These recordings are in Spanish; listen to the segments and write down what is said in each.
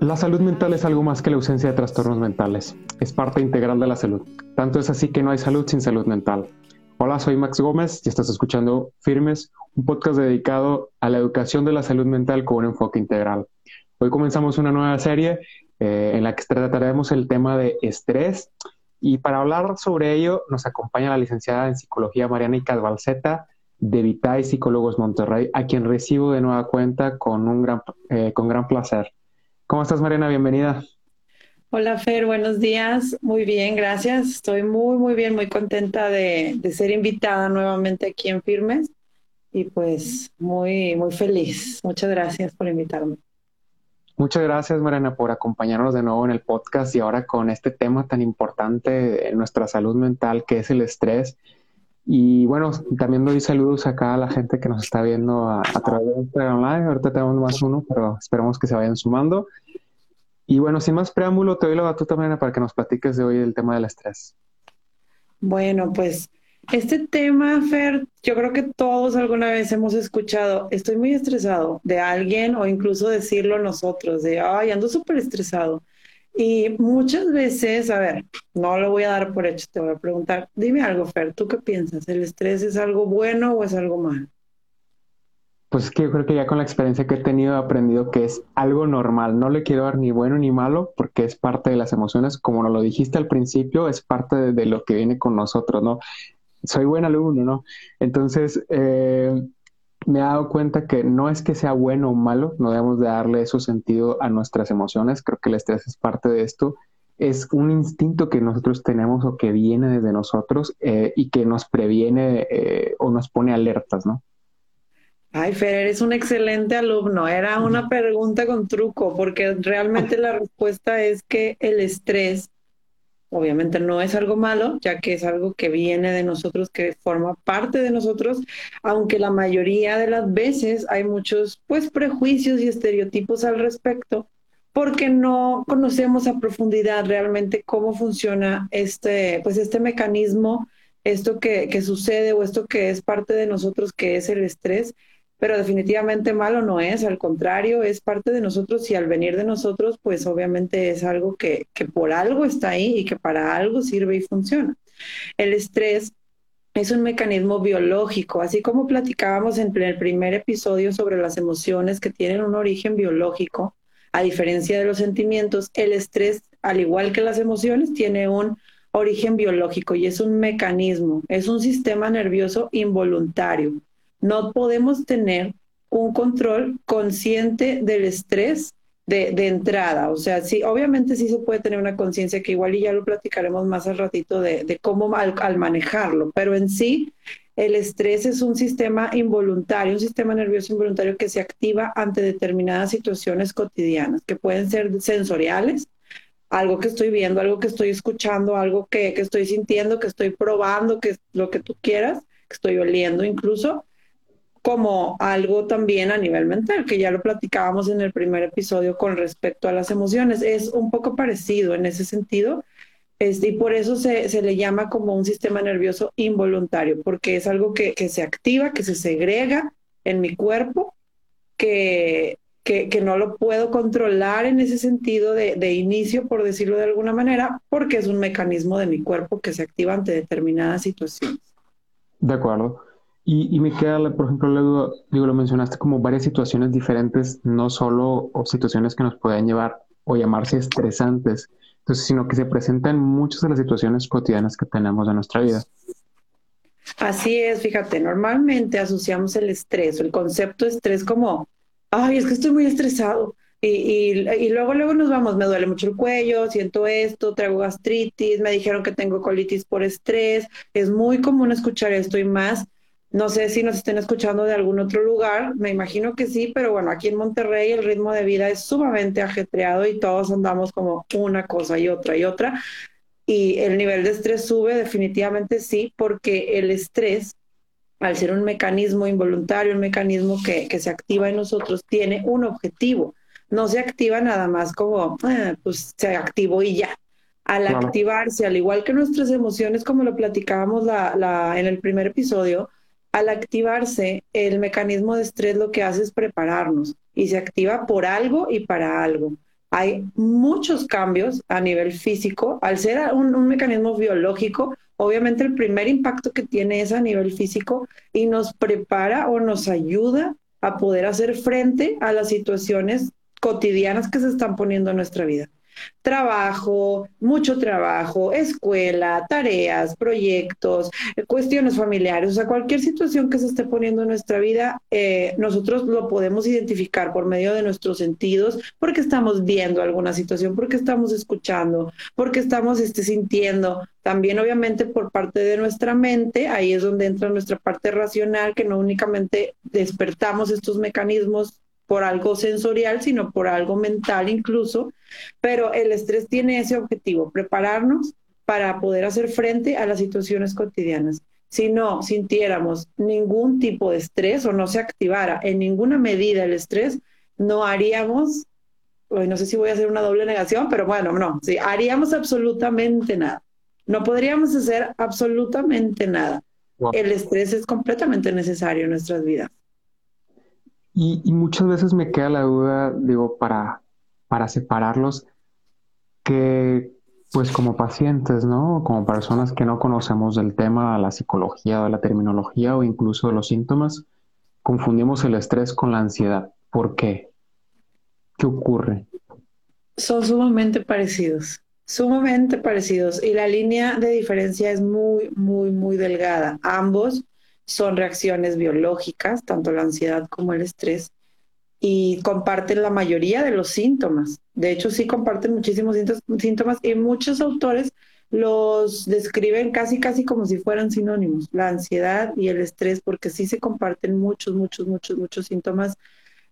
La salud mental es algo más que la ausencia de trastornos mentales. Es parte integral de la salud. Tanto es así que no hay salud sin salud mental. Hola, soy Max Gómez y estás escuchando Firmes, un podcast dedicado a la educación de la salud mental con un enfoque integral. Hoy comenzamos una nueva serie eh, en la que trataremos el tema de estrés y para hablar sobre ello nos acompaña la licenciada en psicología Mariana Icalbalceta de Vitae Psicólogos Monterrey, a quien recibo de nueva cuenta con, un gran, eh, con gran placer. ¿Cómo estás, Mariana? Bienvenida. Hola, Fer, buenos días. Muy bien, gracias. Estoy muy, muy bien, muy contenta de, de ser invitada nuevamente aquí en Firmes y pues muy, muy feliz. Muchas gracias por invitarme. Muchas gracias, Mariana, por acompañarnos de nuevo en el podcast y ahora con este tema tan importante en nuestra salud mental, que es el estrés. Y bueno, también doy saludos acá a la gente que nos está viendo a, través de Instagram Live. Ahorita tenemos más uno, pero esperamos que se vayan sumando. Y bueno, sin más preámbulo, te doy la batuta, también para que nos platiques de hoy el tema del estrés. Bueno, pues este tema, Fer, yo creo que todos alguna vez hemos escuchado, estoy muy estresado de alguien o incluso decirlo nosotros, de, ay, ando súper estresado. Y muchas veces, a ver, no lo voy a dar por hecho, te voy a preguntar, dime algo, Fer, ¿tú qué piensas? ¿El estrés es algo bueno o es algo malo? Pues es que yo creo que ya con la experiencia que he tenido he aprendido que es algo normal. No le quiero dar ni bueno ni malo porque es parte de las emociones. Como nos lo dijiste al principio, es parte de, lo que viene con nosotros, ¿no? Soy buen alumno, ¿no? Entonces, eh, me he dado cuenta que no es que sea bueno o malo, no debemos de darle eso sentido a nuestras emociones, creo que el estrés es parte de esto, es un instinto que nosotros tenemos o que viene desde nosotros eh, y que nos previene eh, o nos pone alertas, ¿no? Ay, Fer, eres un excelente alumno. Era una pregunta con truco, porque realmente la respuesta es que el estrés Obviamente no es algo malo, ya que es algo que viene de nosotros, que forma parte de nosotros, aunque la mayoría de las veces hay muchos pues prejuicios y estereotipos al respecto, porque no conocemos a profundidad realmente cómo funciona este pues este mecanismo, esto que, que sucede o esto que es parte de nosotros, que es el estrés pero definitivamente malo no es, al contrario, es parte de nosotros y al venir de nosotros, pues obviamente es algo que, que por algo está ahí y que para algo sirve y funciona. El estrés es un mecanismo biológico, así como platicábamos en el primer episodio sobre las emociones que tienen un origen biológico, a diferencia de los sentimientos, el estrés, al igual que las emociones, tiene un origen biológico y es un mecanismo, es un sistema nervioso involuntario no podemos tener un control consciente del estrés de, entrada. O sea, sí, obviamente sí se puede tener una conciencia que igual y ya lo platicaremos más al ratito de, cómo al, manejarlo, pero en sí el estrés es un sistema involuntario, un sistema nervioso involuntario que se activa ante determinadas situaciones cotidianas, que pueden ser sensoriales, algo que estoy viendo, algo que estoy escuchando, algo que, que estoy sintiendo, que estoy probando, que es lo que tú quieras, que estoy oliendo incluso, como algo también a nivel mental, que ya lo platicábamos en el primer episodio con respecto a las emociones. Es un poco parecido en ese sentido. Este, y por eso se, se, le llama como un sistema nervioso involuntario, porque es algo que, que se activa, que se segrega en mi cuerpo, que, que, que no lo puedo controlar en ese sentido de, de, inicio, por decirlo de alguna manera, porque es un mecanismo de mi cuerpo que se activa ante determinadas situaciones. De acuerdo. Y, me queda, por ejemplo, luego, digo, lo mencionaste como varias situaciones diferentes, no solo situaciones que nos pueden llevar o llamarse estresantes, entonces, sino que se presentan muchas de las situaciones cotidianas que tenemos en nuestra vida. Así es, fíjate, normalmente asociamos el estrés el concepto de estrés como, ay, es que estoy muy estresado. Y, y, y, luego, luego nos vamos, me duele mucho el cuello, siento esto, traigo gastritis, me dijeron que tengo colitis por estrés. Es muy común escuchar esto y más no sé si nos estén escuchando de algún otro lugar, me imagino que sí, pero bueno, aquí en Monterrey el ritmo de vida es sumamente ajetreado y todos andamos como una cosa y otra y otra. Y el nivel de estrés sube definitivamente sí, porque el estrés, al ser un mecanismo involuntario, un mecanismo que, que se activa en nosotros, tiene un objetivo. No se activa nada más como, ah, pues se activó y ya. Al activarse, al igual que nuestras emociones, como lo platicábamos la, la, en el primer episodio, al activarse, el mecanismo de estrés lo que hace es prepararnos y se activa por algo y para algo. hay muchos cambios a nivel físico. Al ser un, mecanismo biológico, obviamente el primer impacto que tiene es a nivel físico y nos prepara o nos ayuda a poder hacer frente a las situaciones cotidianas que se están poniendo en nuestra vida trabajo, mucho trabajo, escuela, tareas, proyectos, cuestiones familiares, o sea, cualquier situación que se esté poniendo en nuestra vida, eh, nosotros lo podemos identificar por medio de nuestros sentidos, porque estamos viendo alguna situación, porque estamos escuchando, porque estamos este, sintiendo. También obviamente por parte de nuestra mente, ahí es donde entra nuestra parte racional, que no únicamente despertamos estos mecanismos por algo sensorial, sino por algo mental incluso. Pero el estrés tiene ese objetivo, prepararnos para poder hacer frente a las situaciones cotidianas. Si no sintiéramos ningún tipo de estrés o no se activara en ninguna medida el estrés, no haríamos, no sé si voy a hacer una doble negación, pero bueno, no, sí, haríamos absolutamente nada. No podríamos hacer absolutamente nada. El estrés es completamente necesario en nuestras vidas. Y, muchas veces me queda la duda, digo, para, para separarlos, que pues como pacientes, ¿no? Como personas que no conocemos del tema, la psicología, de la terminología o incluso los síntomas, confundimos el estrés con la ansiedad. ¿Por qué? ¿Qué ocurre? Son sumamente parecidos, sumamente parecidos. Y la línea de diferencia es muy, muy, muy delgada. Ambos son reacciones biológicas, tanto la ansiedad como el estrés, y comparten la mayoría de los síntomas. De hecho, sí comparten muchísimos síntomas y muchos autores los describen casi, casi como si fueran sinónimos, la ansiedad y el estrés, porque sí se comparten muchos, muchos, muchos, muchos síntomas.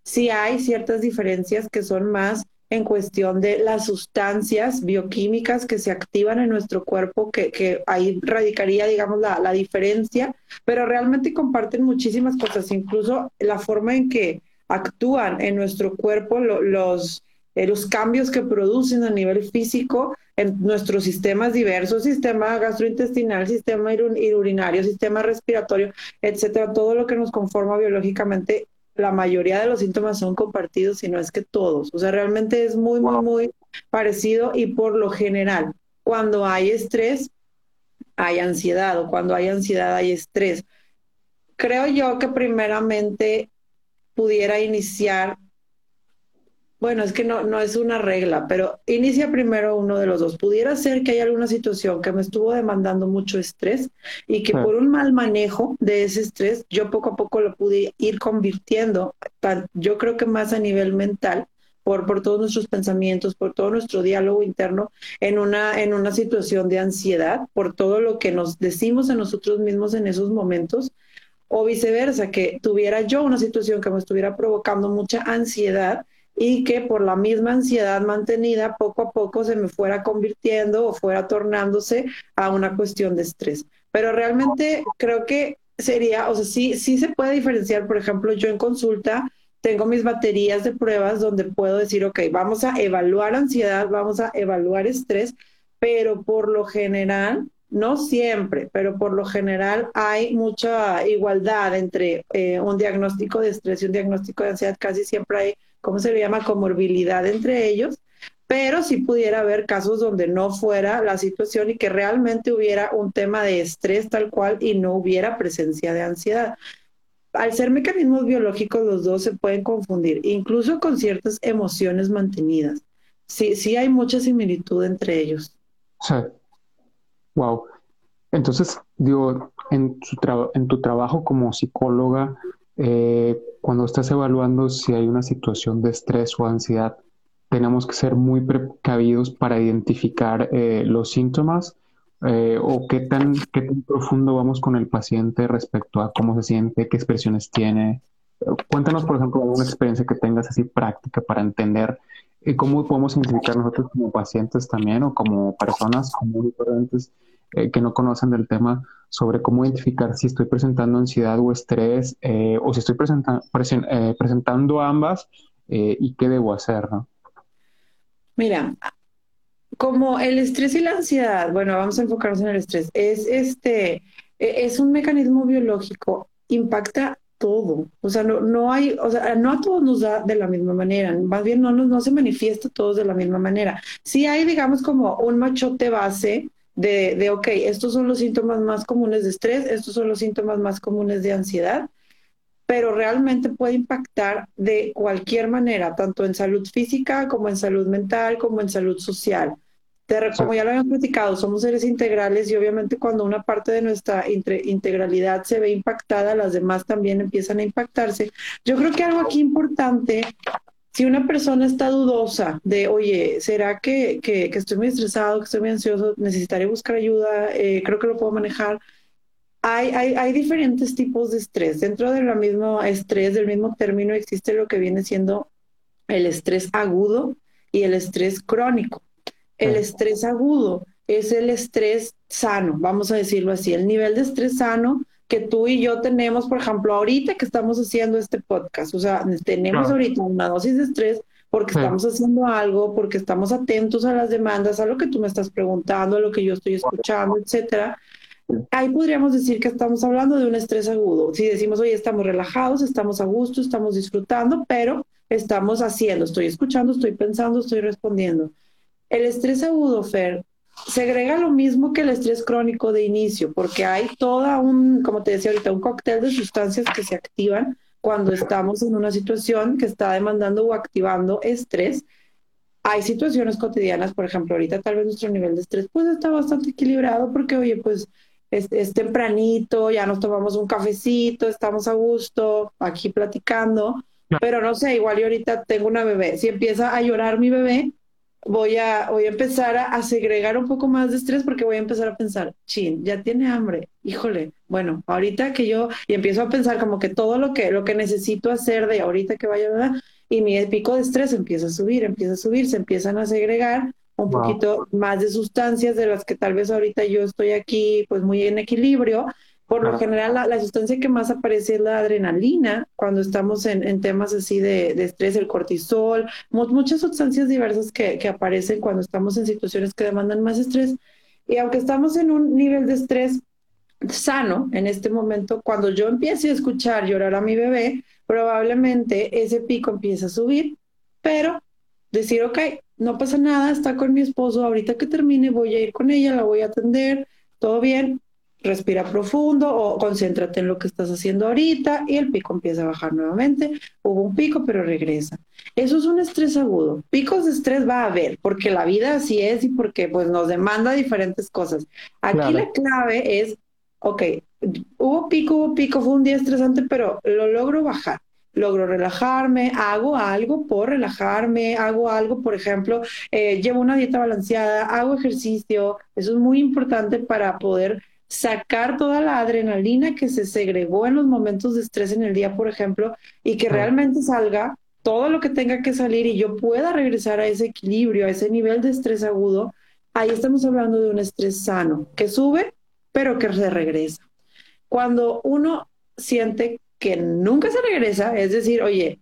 Sí hay ciertas diferencias que son más en cuestión de las sustancias bioquímicas que se activan en nuestro cuerpo, que, ahí radicaría, digamos, la, la, diferencia, pero realmente comparten muchísimas cosas, incluso la forma en que actúan en nuestro cuerpo, los, eh, los cambios que producen a nivel físico en nuestros sistemas diversos, sistema gastrointestinal, sistema urinario, sistema respiratorio, etcétera, todo lo que nos conforma biológicamente la mayoría de los síntomas son compartidos, si no es que todos. O sea, realmente es muy, muy, muy parecido y por lo general, cuando hay estrés, hay ansiedad o cuando hay ansiedad hay estrés. Creo yo que primeramente pudiera iniciar bueno, es que no, no es una regla, pero inicia primero uno de los dos. Pudiera ser que haya alguna situación que me estuvo demandando mucho estrés y que por un mal manejo de ese estrés, yo poco a poco lo pude ir convirtiendo, yo creo que más a nivel mental, por, por todos nuestros pensamientos, por todo nuestro diálogo interno, en una, en una situación de ansiedad, por todo lo que nos decimos a nosotros mismos en esos momentos, o viceversa, que tuviera yo una situación que me estuviera provocando mucha ansiedad y que por la misma ansiedad mantenida poco a poco se me fuera convirtiendo o fuera tornándose a una cuestión de estrés. Pero realmente creo que sería, o sea, sí, sí se puede diferenciar, por ejemplo, yo en consulta tengo mis baterías de pruebas donde puedo decir, ok, vamos a evaluar ansiedad, vamos a evaluar estrés, pero por lo general, no siempre, pero por lo general hay mucha igualdad entre eh, un diagnóstico de estrés y un diagnóstico de ansiedad, casi siempre hay ¿cómo se le llama? Comorbilidad entre ellos, pero si pudiera haber casos donde no fuera la situación y que realmente hubiera un tema de estrés tal cual y no hubiera presencia de ansiedad. Al ser mecanismos biológicos, los dos se pueden confundir, incluso con ciertas emociones mantenidas. Sí, sí hay mucha similitud entre ellos. Sí. Wow. Entonces, digo, en, en tu trabajo como psicóloga, eh, cuando estás evaluando si hay una situación de estrés o ansiedad, tenemos que ser muy precavidos para identificar eh, los síntomas eh, o qué tan, qué tan profundo vamos con el paciente respecto a cómo se siente, qué expresiones tiene. Cuéntanos, por ejemplo, una experiencia que tengas así práctica para entender cómo podemos identificar nosotros como pacientes también o como personas comunes eh, que no conocen del tema sobre cómo identificar si estoy presentando ansiedad o estrés eh, o si estoy eh, presentando ambas y qué debo hacer, ¿no? Mira, como el estrés y la ansiedad, bueno, vamos a enfocarnos en el estrés, es este, e-, es un mecanismo biológico, impacta todo. O sea, no, no hay, o sea, no a todos nos da de la misma manera, más bien no, no, se manifiesta a todos de la misma manera. Sí hay, digamos, como un machote base de, de, ok, estos son los síntomas más comunes de estrés, estos son los síntomas más comunes de ansiedad, pero realmente puede impactar de cualquier manera, tanto en salud física como en salud mental, como en salud social como ya lo habíamos platicado, somos seres integrales y obviamente cuando una parte de nuestra integralidad se ve impactada, las demás también empiezan a impactarse. Yo creo que algo aquí importante, si una persona está dudosa de, oye, ¿será que, que, estoy muy estresado, que estoy muy ansioso, necesitaré buscar ayuda, eh, creo que lo puedo manejar? Hay, hay, hay diferentes tipos de estrés. Dentro del mismo estrés, del mismo término, existe lo que viene siendo el estrés agudo y el estrés crónico. El estrés agudo es el estrés sano, vamos a decirlo así, el nivel de estrés sano que tú y yo tenemos, por ejemplo, ahorita que estamos haciendo este podcast, o sea, tenemos ahorita una dosis de estrés porque estamos haciendo algo, porque estamos atentos a las demandas, a lo que tú me estás preguntando, a lo que yo estoy escuchando, etcétera. Ahí podríamos decir que estamos hablando de un estrés agudo. Si decimos, oye, estamos relajados, estamos a gusto, estamos disfrutando, pero estamos haciendo, estoy escuchando, estoy pensando, estoy respondiendo. El estrés agudo, Fer, segrega lo mismo que el estrés crónico de inicio, porque hay toda un, como te decía ahorita, un cóctel de sustancias que se activan cuando estamos en una situación que está demandando o activando estrés. Hay situaciones cotidianas, por ejemplo, ahorita tal vez nuestro nivel de estrés pues está bastante equilibrado porque, oye, pues es, es tempranito, ya nos tomamos un cafecito, estamos a gusto aquí platicando, pero no sé, igual yo ahorita tengo una bebé, si empieza a llorar mi bebé, voy a, voy a empezar a, segregar un poco más de estrés porque voy a empezar a pensar, chin, ya tiene hambre, híjole, bueno, ahorita que yo, y empiezo a pensar como que todo lo que, lo que necesito hacer de ahorita que vaya, ¿verdad? y mi pico de estrés empieza a subir, empieza a subir, se empiezan a segregar un poquito más de sustancias de las que tal vez ahorita yo estoy aquí pues muy en equilibrio por lo general, la, sustancia que más aparece es la adrenalina cuando estamos en, temas así de, estrés, el cortisol, muchas sustancias diversas que, que, aparecen cuando estamos en situaciones que demandan más estrés. Y aunque estamos en un nivel de estrés sano en este momento, cuando yo empiece a escuchar llorar a mi bebé, probablemente ese pico empieza a subir, pero decir, ok, no pasa nada, está con mi esposo, ahorita que termine voy a ir con ella, la voy a atender, todo bien, respira profundo o concéntrate en lo que estás haciendo ahorita y el pico empieza a bajar nuevamente. Hubo un pico, pero regresa. Eso es un estrés agudo. Picos de estrés va a haber, porque la vida así es y porque pues nos demanda diferentes cosas. Aquí la clave es, ok, hubo pico, hubo pico, fue un día estresante, pero lo logro bajar logro relajarme, hago algo por relajarme, hago algo, por ejemplo, eh, llevo una dieta balanceada, hago ejercicio, eso es muy importante para poder sacar toda la adrenalina que se segregó en los momentos de estrés en el día, por ejemplo, y que realmente salga todo lo que tenga que salir y yo pueda regresar a ese equilibrio, a ese nivel de estrés agudo, ahí estamos hablando de un estrés sano, que sube, pero que se regresa. Cuando uno siente que nunca se regresa, es decir, oye,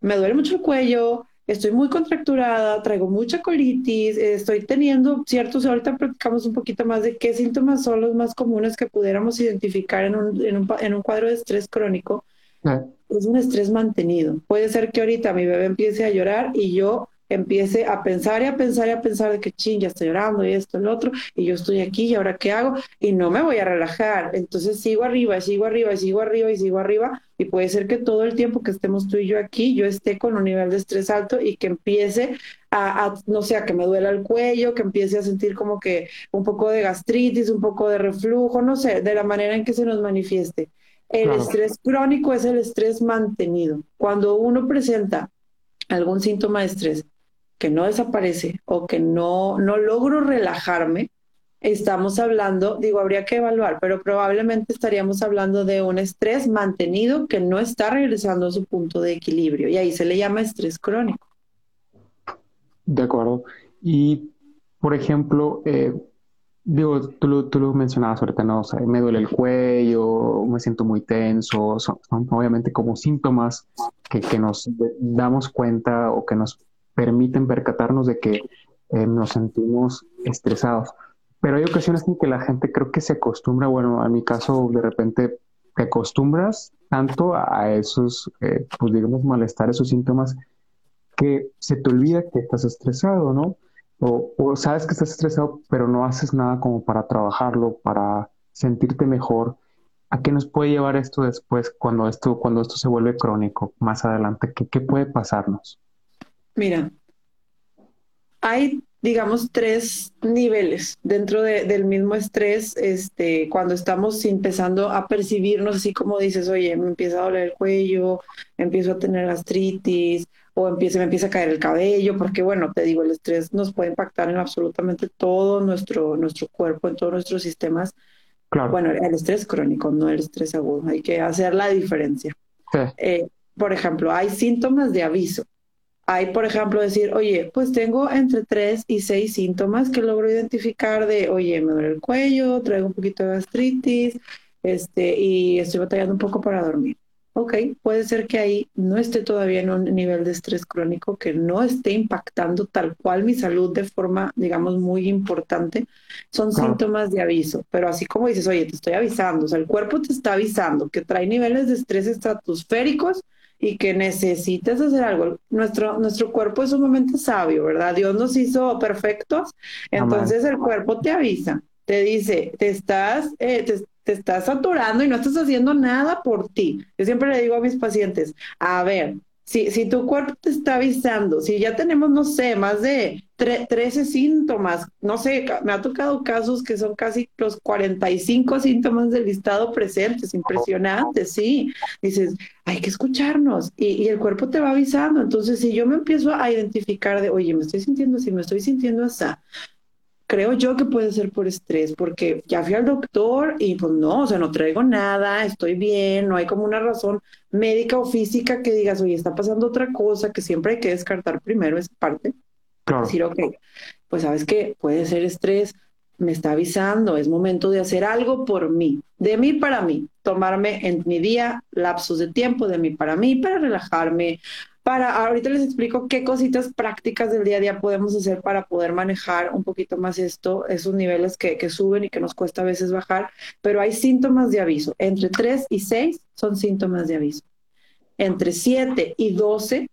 me duele mucho el cuello, estoy muy contracturada, traigo mucha colitis, estoy teniendo ciertos, ahorita practicamos un poquito más de qué síntomas son los más comunes que pudiéramos identificar en un, en un, en un cuadro de estrés crónico. Ah. Es un estrés mantenido. Puede ser que ahorita mi bebé empiece a llorar y yo empiece a pensar y a pensar y a pensar de que ching, ya estoy llorando y esto y lo otro, y yo estoy aquí y ahora qué hago, y no me voy a relajar. Entonces sigo arriba, sigo arriba, sigo arriba y sigo arriba, y puede ser que todo el tiempo que estemos tú y yo aquí, yo esté con un nivel de estrés alto y que empiece a, no sé, a que me duela el cuello, que empiece a sentir como que un poco de gastritis, un poco de reflujo, no sé, de la manera en que se nos manifieste. El estrés crónico es el estrés mantenido. Cuando uno presenta algún síntoma de estrés que no desaparece o que no, no logro relajarme, estamos hablando, digo, habría que evaluar, pero probablemente estaríamos hablando de un estrés mantenido que no está regresando a su punto de equilibrio y ahí se le llama estrés crónico. De acuerdo. Y, por ejemplo, eh, digo, tú lo, tú lo mencionabas ahorita, ¿no? Me duele el cuello, me siento muy tenso, son, obviamente como síntomas que, que nos damos cuenta o que nos permiten percatarnos de que eh, nos sentimos estresados. Pero hay ocasiones en que la gente creo que se acostumbra, bueno, en mi caso de repente te acostumbras tanto a esos, eh, pues digamos, malestar, esos síntomas, que se te olvida que estás estresado, ¿no? O, o, sabes que estás estresado, pero no haces nada como para trabajarlo, para sentirte mejor. ¿A qué nos puede llevar esto después cuando esto, cuando esto se vuelve crónico más adelante? ¿Qué, qué puede pasarnos? Mira, hay digamos, tres niveles dentro del mismo estrés, este, cuando estamos empezando a percibirnos así como dices, oye, me empieza a doler el cuello, empiezo a tener gastritis, o empieza, me empieza a caer el cabello, porque bueno, te digo, el estrés nos puede impactar en absolutamente todo nuestro, nuestro cuerpo, en todos nuestros sistemas. Claro. Bueno, el estrés crónico, no el estrés agudo, hay que hacer la diferencia. Eh, por ejemplo, hay síntomas de aviso hay, por ejemplo, decir, oye, pues tengo entre tres y seis síntomas que logro identificar de, oye, me duele el cuello, traigo un poquito de gastritis, este, y estoy batallando un poco para dormir. Ok, puede ser que ahí no esté todavía en un nivel de estrés crónico, que no esté impactando tal cual mi salud de forma, digamos, muy importante. Son síntomas de aviso, pero así como dices, oye, te estoy avisando, o sea, el cuerpo te está avisando que trae niveles de estrés estratosféricos y que necesitas hacer algo. Nuestro, nuestro cuerpo es sumamente sabio, ¿verdad? Dios nos hizo perfectos, entonces el cuerpo te avisa, te dice, te estás, eh, te, te estás saturando y no estás haciendo nada por ti. Yo siempre le digo a mis pacientes, a ver, si, si tu cuerpo te está avisando, si ya tenemos, no sé, más de 13 síntomas, no sé, me ha tocado casos que son casi los 45 síntomas del listado presentes, impresionantes, sí. Dices, hay que escucharnos y, y, el cuerpo te va avisando. Entonces, si yo me empiezo a identificar de, oye, me estoy sintiendo así, me estoy sintiendo así, creo yo que puede ser por estrés, porque ya fui al doctor y pues no, o sea, no traigo nada, estoy bien, no hay como una razón médica o física que digas, oye, está pasando otra cosa, que siempre hay que descartar primero esa parte. Claro. Decir, ok, pues sabes que puede ser estrés, me está avisando, es momento de hacer algo por mí, de mí para mí, tomarme en mi día lapsos de tiempo de mí para mí, para relajarme, para, ahorita les explico qué cositas prácticas del día a día podemos hacer para poder manejar un poquito más esto, esos niveles que, que suben y que nos cuesta a veces bajar, pero hay síntomas de aviso. Entre 3 y 6 son síntomas de aviso. Entre 7 y 12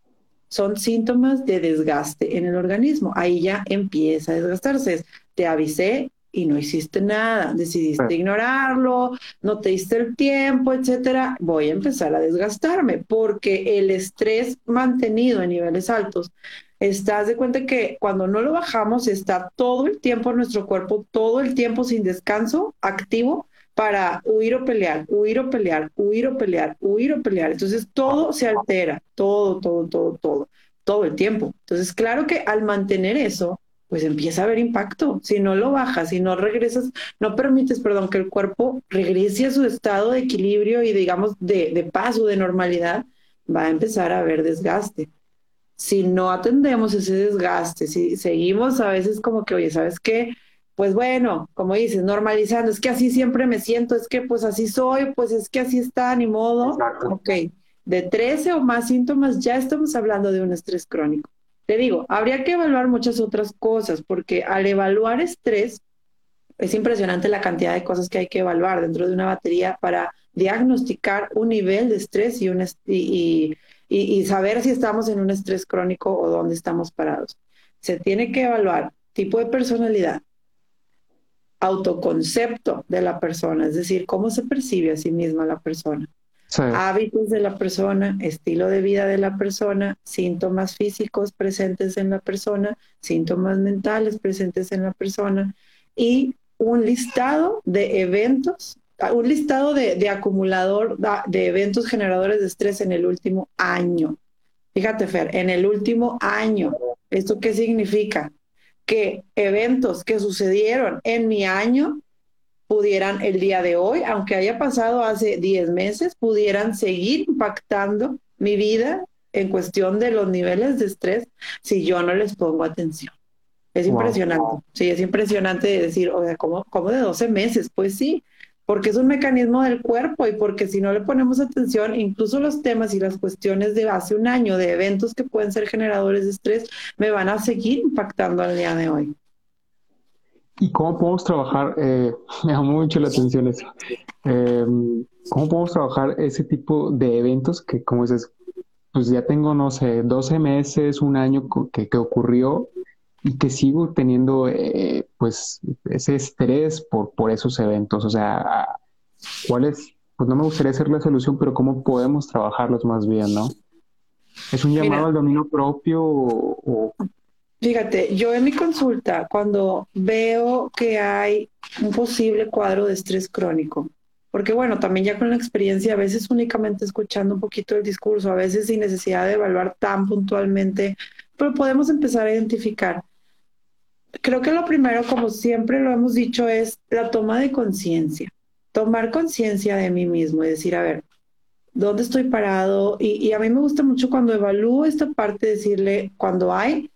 son síntomas de desgaste en el organismo. Ahí ya empieza a desgastarse. Te avisé, y no hiciste nada, decidiste ignorarlo, no te diste el tiempo, etcétera, voy a empezar a desgastarme porque el estrés mantenido en niveles altos, estás de cuenta que cuando no lo bajamos está todo el tiempo nuestro cuerpo, todo el tiempo sin descanso, activo para huir o pelear, huir o pelear, huir o pelear, huir o pelear. Entonces todo se altera, todo, todo, todo, todo, todo el tiempo. Entonces, claro que al mantener eso, pues empieza a haber impacto. Si no lo bajas, si no regresas, no permites, perdón, que el cuerpo regrese a su estado de equilibrio y digamos de, de paz o de normalidad, va a empezar a haber desgaste. Si no atendemos ese desgaste, si seguimos a veces como que, oye, ¿sabes qué? Pues bueno, como dices, normalizando, es que así siempre me siento, es que pues así soy, pues es que así está, ni modo. Ok, de 13 o más síntomas ya estamos hablando de un estrés crónico. Te digo, habría que evaluar muchas otras cosas, porque al evaluar estrés, es impresionante la cantidad de cosas que hay que evaluar dentro de una batería para diagnosticar un nivel de estrés y, un y, y, saber si estamos en un estrés crónico o dónde estamos parados. Se tiene que evaluar tipo de personalidad, autoconcepto de la persona, es decir, cómo se percibe a sí misma la persona, hábitos de la persona, estilo de vida de la persona, síntomas físicos presentes en la persona, síntomas mentales presentes en la persona y un listado de eventos, un listado de, acumulador de eventos generadores de estrés en el último año. Fíjate, Fer, en el último año. ¿Esto qué significa? Que eventos que sucedieron en mi año pudieran el día de hoy, aunque haya pasado hace 10 meses, pudieran seguir impactando mi vida en cuestión de los niveles de estrés si yo no les pongo atención. Es impresionante. Sí, es impresionante decir, o sea, ¿cómo, ¿cómo de 12 meses? Pues sí, porque es un mecanismo del cuerpo y porque si no le ponemos atención, incluso los temas y las cuestiones de hace un año, de eventos que pueden ser generadores de estrés, me van a seguir impactando al día de hoy. ¿Y cómo podemos trabajar? Eh, me llamó mucho la atención eso. Em, ¿Cómo podemos trabajar ese tipo de eventos que, como dices, pues ya tengo, no sé, 12 meses, un año que, que ocurrió y que sigo teniendo, eh, pues, ese estrés por, por esos eventos? O sea, ¿cuál es? Pues no me gustaría hacer la solución, pero ¿cómo podemos trabajarlos más bien, no? ¿Es un llamado al dominio propio o, Fíjate, yo en mi consulta, cuando veo que hay un posible cuadro de estrés crónico, porque bueno, también ya con la experiencia, a veces únicamente escuchando un poquito el discurso, a veces sin necesidad de evaluar tan puntualmente, pero podemos empezar a identificar. Creo que lo primero, como siempre lo hemos dicho, es la toma de conciencia. Tomar conciencia de mí mismo y decir, a ver, ¿dónde estoy parado? Y, y, a mí me gusta mucho cuando evalúo esta parte, decirle, cuando hay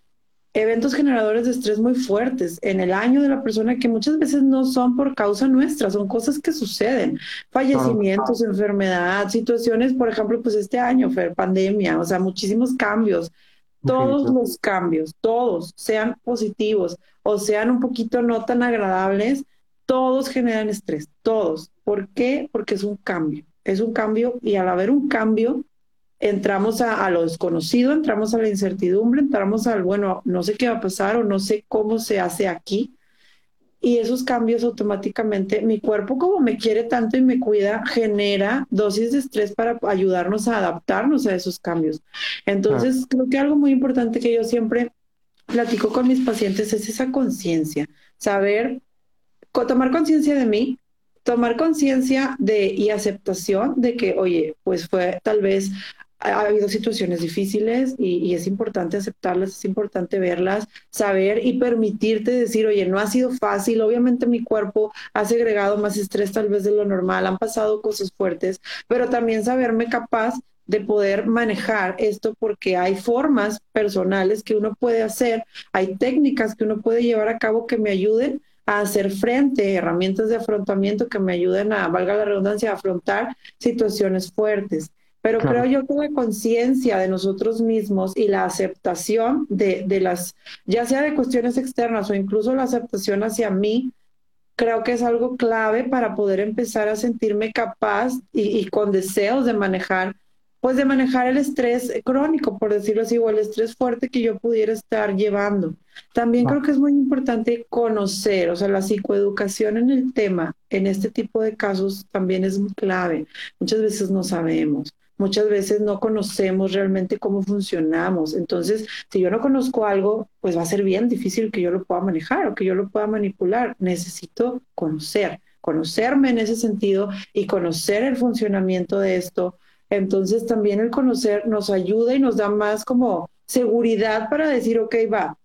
eventos generadores de estrés muy fuertes en el año de la persona que muchas veces no son por causa nuestra, son cosas que suceden, fallecimientos, enfermedad, situaciones, por ejemplo, pues este año, fue pandemia, o sea, muchísimos cambios, todos los cambios, todos, sean positivos o sean un poquito no tan agradables, todos generan estrés, todos. ¿Por qué? Porque es un cambio, es un cambio y al haber un cambio, entramos a, lo desconocido, entramos a la incertidumbre, entramos al, bueno, no sé qué va a pasar o no sé cómo se hace aquí. Y esos cambios automáticamente, mi cuerpo como me quiere tanto y me cuida, genera dosis de estrés para ayudarnos a adaptarnos a esos cambios. Entonces, creo que algo muy importante que yo siempre platico con mis pacientes es esa conciencia, saber, tomar conciencia de mí, tomar conciencia de y aceptación de que, oye, pues fue tal vez ha habido situaciones difíciles y, es importante aceptarlas, es importante verlas, saber y permitirte decir, oye, no ha sido fácil, obviamente mi cuerpo ha segregado más estrés tal vez de lo normal, han pasado cosas fuertes, pero también saberme capaz de poder manejar esto porque hay formas personales que uno puede hacer, hay técnicas que uno puede llevar a cabo que me ayuden a hacer frente, herramientas de afrontamiento que me ayuden a, valga la redundancia, a afrontar situaciones fuertes. Pero creo yo que la conciencia de nosotros mismos y la aceptación de, de, las, ya sea de cuestiones externas o incluso la aceptación hacia mí, creo que es algo clave para poder empezar a sentirme capaz y, con deseos de manejar, pues de manejar el estrés crónico, por decirlo así, o el estrés fuerte que yo pudiera estar llevando. También creo que es muy importante conocer, o sea, la psicoeducación en el tema, en este tipo de casos, también es muy clave. Muchas veces no sabemos muchas veces no conocemos realmente cómo funcionamos. Entonces, si yo no conozco algo, pues va a ser bien difícil que yo lo pueda manejar o que yo lo pueda manipular. Necesito conocer, conocerme en ese sentido y conocer el funcionamiento de esto. Entonces, también el conocer nos ayuda y nos da más como seguridad para decir, ok, va,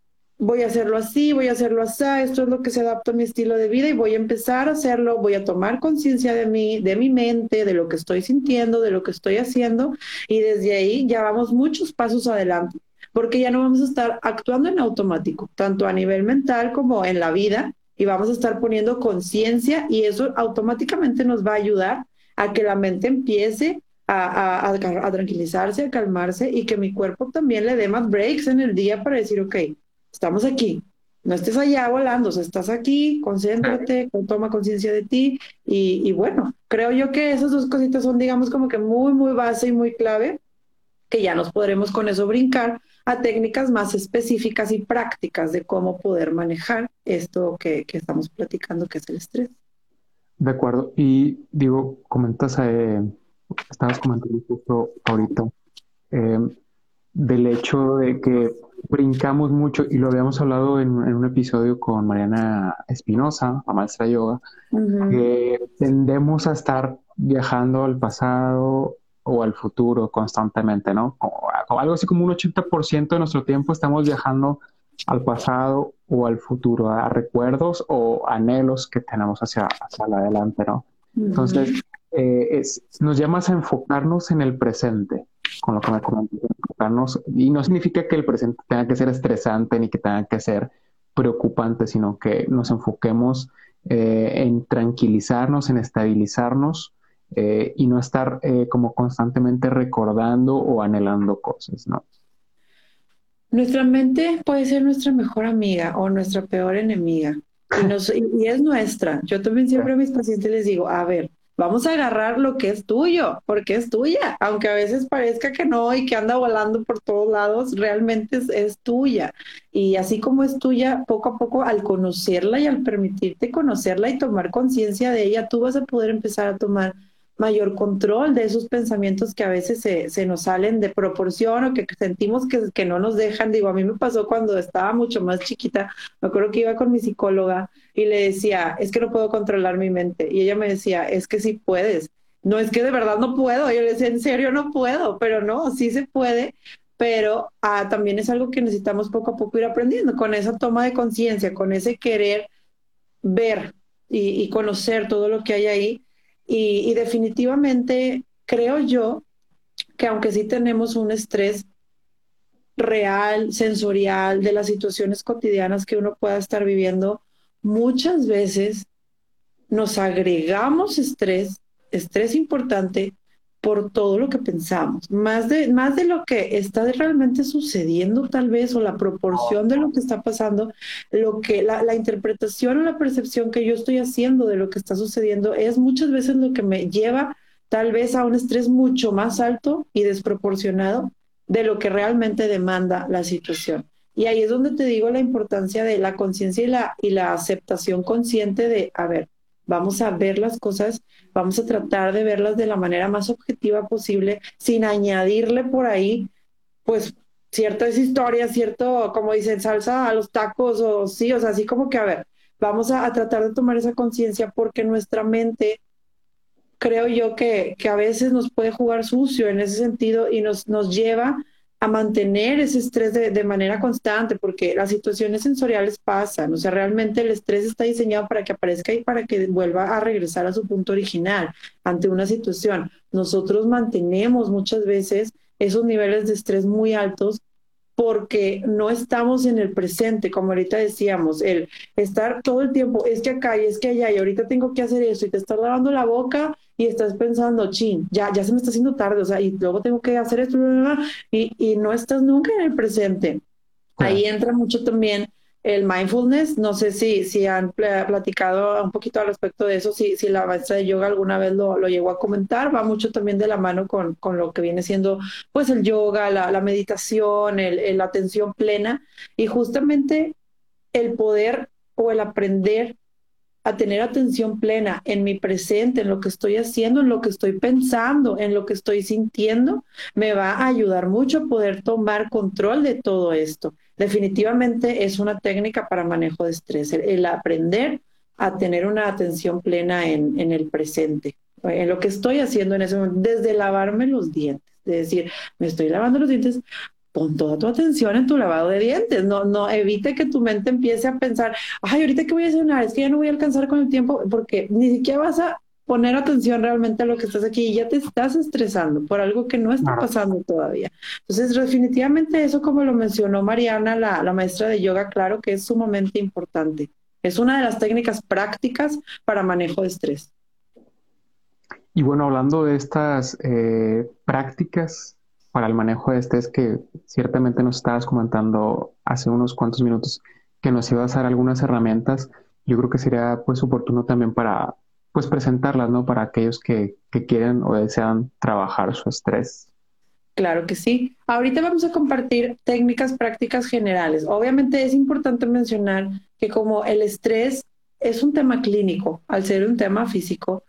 voy a hacerlo así, voy a hacerlo así, esto es lo que se adapta a mi estilo de vida y voy a empezar a hacerlo, voy a tomar conciencia de mí, de mi mente, de lo que estoy sintiendo, de lo que estoy haciendo y desde ahí ya vamos muchos pasos adelante, porque ya no vamos a estar actuando en automático, tanto a nivel mental como en la vida y vamos a estar poniendo conciencia y eso automáticamente nos va a ayudar a que la mente empiece a, tranquilizarse, a calmarse y que mi cuerpo también le dé más breaks en el día para decir, ok, estamos aquí. No estés allá volando, o sea, estás aquí, concéntrate, toma conciencia de ti y, bueno, creo yo que esas dos cositas son, digamos, como que muy, muy base y muy clave, que ya nos podremos con eso brincar a técnicas más específicas y prácticas de cómo poder manejar esto que, que estamos platicando, que es el estrés. De acuerdo. Y digo, comentas, eh, estabas comentando justo ahorita, eh, del hecho de que brincamos mucho y lo habíamos hablado en, un episodio con Mariana Espinosa, a maestra yoga, que tendemos a estar viajando al pasado o al futuro constantemente, ¿no? algo así como un 80% de nuestro tiempo estamos viajando al pasado o al futuro, a recuerdos o anhelos que tenemos hacia, hacia adelante, ¿no? Entonces, eh, nos llamas a enfocarnos en el presente con lo que me y no significa que el presente tenga que ser estresante ni que tenga que ser preocupante, sino que nos enfoquemos eh, en tranquilizarnos, en estabilizarnos eh, y no estar eh, como constantemente recordando o anhelando cosas, ¿no? Nuestra mente puede ser nuestra mejor amiga o nuestra peor enemiga. y, es nuestra. Yo también siempre a mis pacientes les digo, a ver, vamos a agarrar lo que es tuyo, porque es tuya, aunque a veces parezca que no y que anda volando por todos lados, realmente es, tuya. Y así como es tuya, poco a poco al conocerla y al permitirte conocerla y tomar conciencia de ella, tú vas a poder empezar a tomar mayor control de esos pensamientos que a veces se, se nos salen de proporción o que sentimos que, que, no nos dejan. Digo, a mí me pasó cuando estaba mucho más chiquita, me acuerdo que iba con mi psicóloga y le decía, es que no puedo controlar mi mente. Y ella me decía, es que sí puedes. No es que de verdad no puedo. Yo le decía, en serio no puedo, pero no, sí se puede. Pero ah, también es algo que necesitamos poco a poco ir aprendiendo, con esa toma de conciencia, con ese querer ver y, y conocer todo lo que hay ahí y, definitivamente creo yo que aunque sí tenemos un estrés real, sensorial, de las situaciones cotidianas que uno pueda estar viviendo, muchas veces nos agregamos estrés, estrés importante, por todo lo que pensamos, más de, más de lo que está realmente sucediendo tal vez o la proporción de lo que está pasando, lo que la, interpretación o la percepción que yo estoy haciendo de lo que está sucediendo es muchas veces lo que me lleva tal vez a un estrés mucho más alto y desproporcionado de lo que realmente demanda la situación. Y ahí es donde te digo la importancia de la conciencia y la, y la aceptación consciente de, a ver, vamos a ver las cosas, vamos a tratar de verlas de la manera más objetiva posible, sin añadirle por ahí, pues, ciertas historias, cierto, como dicen, salsa a los tacos o sí, o sea, así como que, a ver, vamos a, tratar de tomar esa conciencia porque nuestra mente, creo yo que, que a veces nos puede jugar sucio en ese sentido y nos, nos lleva a mantener ese estrés de, manera constante, porque las situaciones sensoriales pasan, o sea, realmente el estrés está diseñado para que aparezca y para que vuelva a regresar a su punto original ante una situación. Nosotros mantenemos muchas veces esos niveles de estrés muy altos porque no estamos en el presente, como ahorita decíamos, el estar todo el tiempo, es que acá y es que allá, y ahorita tengo que hacer eso, y te estás lavando la boca y estás pensando, chin, ya, ya se me está haciendo tarde, o sea, y luego tengo que hacer esto, y, y no estás nunca en el presente. Ahí entra mucho también el mindfulness. No sé si, si han platicado un poquito al respecto de eso, si, si la maestra de yoga alguna vez lo, lo llegó a comentar, va mucho también de la mano con, con lo que viene siendo pues el yoga, la, la meditación, el, la atención plena y justamente el poder o el aprender a tener atención plena en mi presente, en lo que estoy haciendo, en lo que estoy pensando, en lo que estoy sintiendo, me va a ayudar mucho a poder tomar control de todo esto. Definitivamente es una técnica para manejo de estrés, el, aprender a tener una atención plena en, el presente, en lo que estoy haciendo en ese momento, desde lavarme los dientes, es decir, me estoy lavando los dientes, pon toda tu atención en tu lavado de dientes, no, no evite que tu mente empiece a pensar, ay, ahorita que voy a cenar, es que ya no voy a alcanzar con el tiempo, porque ni siquiera vas a poner atención realmente a lo que estás aquí y ya te estás estresando por algo que no está pasando todavía. Entonces, definitivamente eso, como lo mencionó Mariana, la, la maestra de yoga, claro que es sumamente importante. Es una de las técnicas prácticas para manejo de estrés. Y bueno, hablando de estas eh, prácticas para el manejo de estrés que ciertamente nos estabas comentando hace unos cuantos minutos, que nos iba a dar algunas herramientas, yo creo que sería pues oportuno también para pues presentarlas, ¿no? Para aquellos que, que quieren o desean trabajar su estrés. Claro que sí. Ahorita vamos a compartir técnicas prácticas generales. Obviamente es importante mencionar que como el estrés es un tema clínico, al ser un tema físico,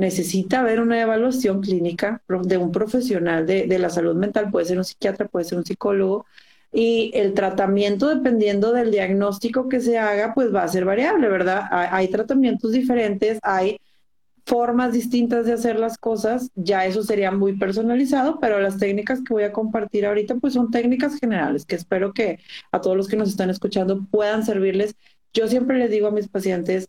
necesita haber una evaluación clínica de un profesional de, de, la salud mental, puede ser un psiquiatra, puede ser un psicólogo, y el tratamiento, dependiendo del diagnóstico que se haga, pues va a ser variable, ¿verdad? Hay, hay tratamientos diferentes, hay formas distintas de hacer las cosas, ya eso sería muy personalizado, pero las técnicas que voy a compartir ahorita, pues son técnicas generales que espero que a todos los que nos están escuchando puedan servirles. Yo siempre les digo a mis pacientes,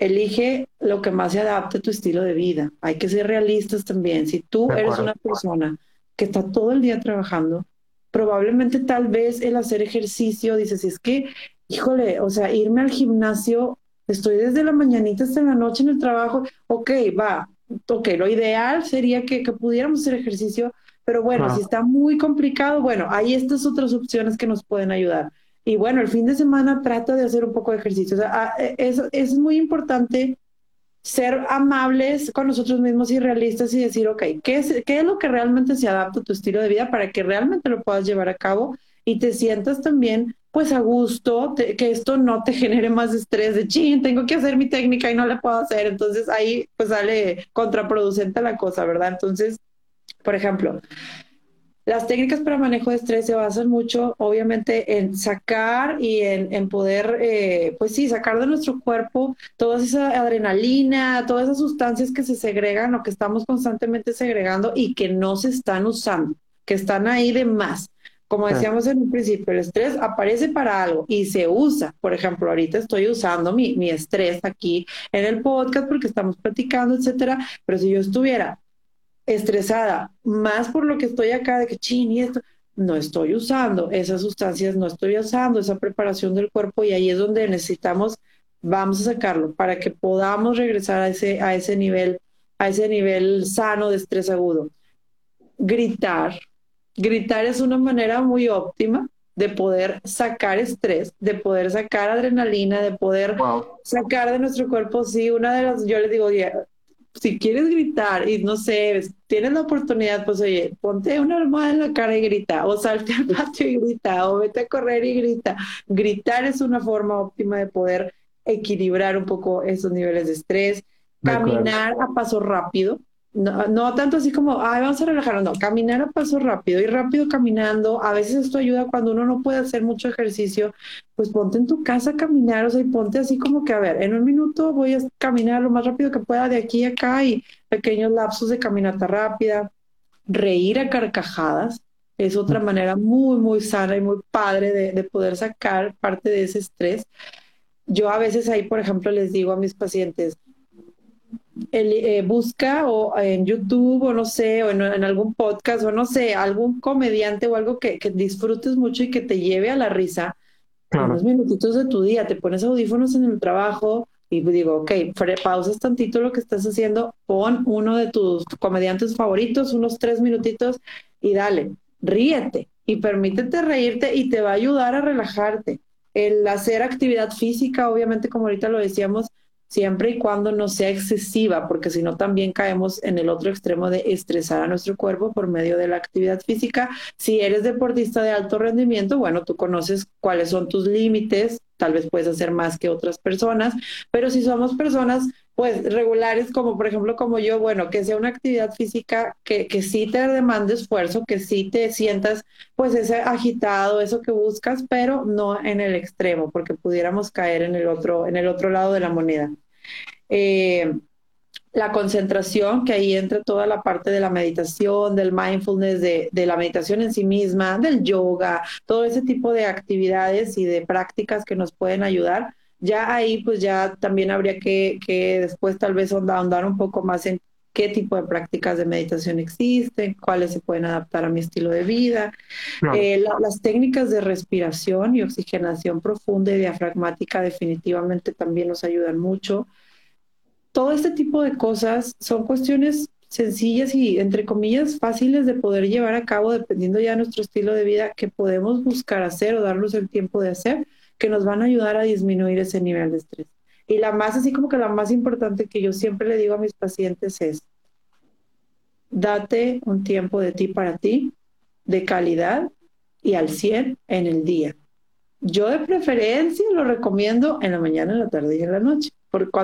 elige lo que más se adapte a tu estilo de vida. Hay que ser realistas también. Si tú eres una persona que está todo el día trabajando, probablemente tal vez el hacer ejercicio, dices, es que, híjole, o sea, irme al gimnasio, estoy desde la mañanita hasta la noche en el trabajo, ok, va, ok, lo ideal sería que, que pudiéramos hacer ejercicio, pero bueno, si está muy complicado, bueno, hay estas otras opciones que nos pueden ayudar. Y bueno, el fin de semana trato de hacer un poco de ejercicio. O sea, ah, es, es muy importante ser amables con nosotros mismos y realistas y decir, ok, ¿qué es, ¿qué es lo que realmente se adapta a tu estilo de vida para que realmente lo puedas llevar a cabo y te sientas también pues a gusto, que esto no te genere más estrés de, chin, tengo que hacer mi técnica y no la puedo hacer. Entonces ahí pues sale contraproducente la cosa, ¿verdad? Entonces, por ejemplo, las técnicas para manejo de estrés se basan mucho, obviamente, en sacar y en, poder, eh, pues sí, sacar de nuestro cuerpo toda esa adrenalina, todas esas sustancias que se segregan o que estamos constantemente segregando y que no se están usando, que están ahí de más. Como decíamos en un principio, el estrés aparece para algo y se usa. Por ejemplo, ahorita estoy usando mi, mi estrés aquí en el podcast porque estamos platicando, etcétera. Pero si yo estuviera estresada, más por lo que estoy acá de que chin y esto, no estoy usando esas sustancias, no estoy usando esa preparación del cuerpo y ahí es donde necesitamos, vamos a sacarlo para que podamos regresar a ese, a ese nivel, a ese nivel sano de estrés agudo. Gritar. Gritar es una manera muy óptima de poder sacar estrés, de poder sacar adrenalina, de poder sacar de nuestro cuerpo, sí, una de las, yo les digo, si quieres gritar y no sé, tienes la oportunidad, pues oye, ponte una almohada en la cara y grita, o salte al patio y grita, o vete a correr y grita. Gritar es una forma óptima de poder equilibrar un poco esos niveles de estrés. Caminar a paso rápido, no, no, tanto así como, ay, vamos a relajarnos, no, caminar a paso rápido y rápido caminando. A veces esto ayuda cuando uno no puede hacer mucho ejercicio, pues ponte en tu casa a caminar, o sea, y ponte así como que, a ver, en un minuto voy a caminar lo más rápido que pueda de aquí a acá y pequeños lapsos de caminata rápida. Reír a carcajadas es otra manera muy, muy sana y muy padre de, de poder sacar parte de ese estrés. Yo a veces ahí, por ejemplo, les digo a mis pacientes, el, eh, busca o en YouTube o no sé, o en, algún podcast o no sé, algún comediante o algo que, disfrutes mucho y que te lleve a la risa. Unos minutitos de tu día, te pones audífonos en el trabajo y digo, ok, pausas tantito lo que estás haciendo, pon uno de tus comediantes favoritos, unos tres minutitos y dale, ríete y permítete reírte y te va a ayudar a relajarte. El hacer actividad física, obviamente, como ahorita lo decíamos, siempre y cuando no sea excesiva, porque si no también caemos en el otro extremo de estresar a nuestro cuerpo por medio de la actividad física. Si eres deportista de alto rendimiento, bueno, tú conoces cuáles son tus límites, tal vez puedes hacer más que otras personas, pero si somos personas pues regulares como por ejemplo como yo, bueno, que sea una actividad física que, que sí te demande esfuerzo, que sí te sientas pues ese agitado, eso que buscas, pero no en el extremo, porque pudiéramos caer en el otro, en el otro lado de la moneda. Eh, la concentración, que ahí entra toda la parte de la meditación, del mindfulness, de, de, la meditación en sí misma, del yoga, todo ese tipo de actividades y de prácticas que nos pueden ayudar. Ya ahí, pues ya también habría que, que después tal vez ahondar un poco más en qué tipo de prácticas de meditación existen, cuáles se pueden adaptar a mi estilo de vida. Eh, las técnicas de respiración y oxigenación profunda y diafragmática definitivamente también nos ayudan mucho todo este tipo de cosas son cuestiones sencillas y, entre comillas, fáciles de poder llevar a cabo dependiendo ya de nuestro estilo de vida que podemos buscar hacer o darnos el tiempo de hacer, que nos van a ayudar a disminuir ese nivel de estrés. Y la más, así como que la más importante que yo siempre le digo a mis pacientes es, date un tiempo de ti para ti, de calidad y al 100 en el día. Yo de preferencia lo recomiendo en la mañana, en la tarde y en la noche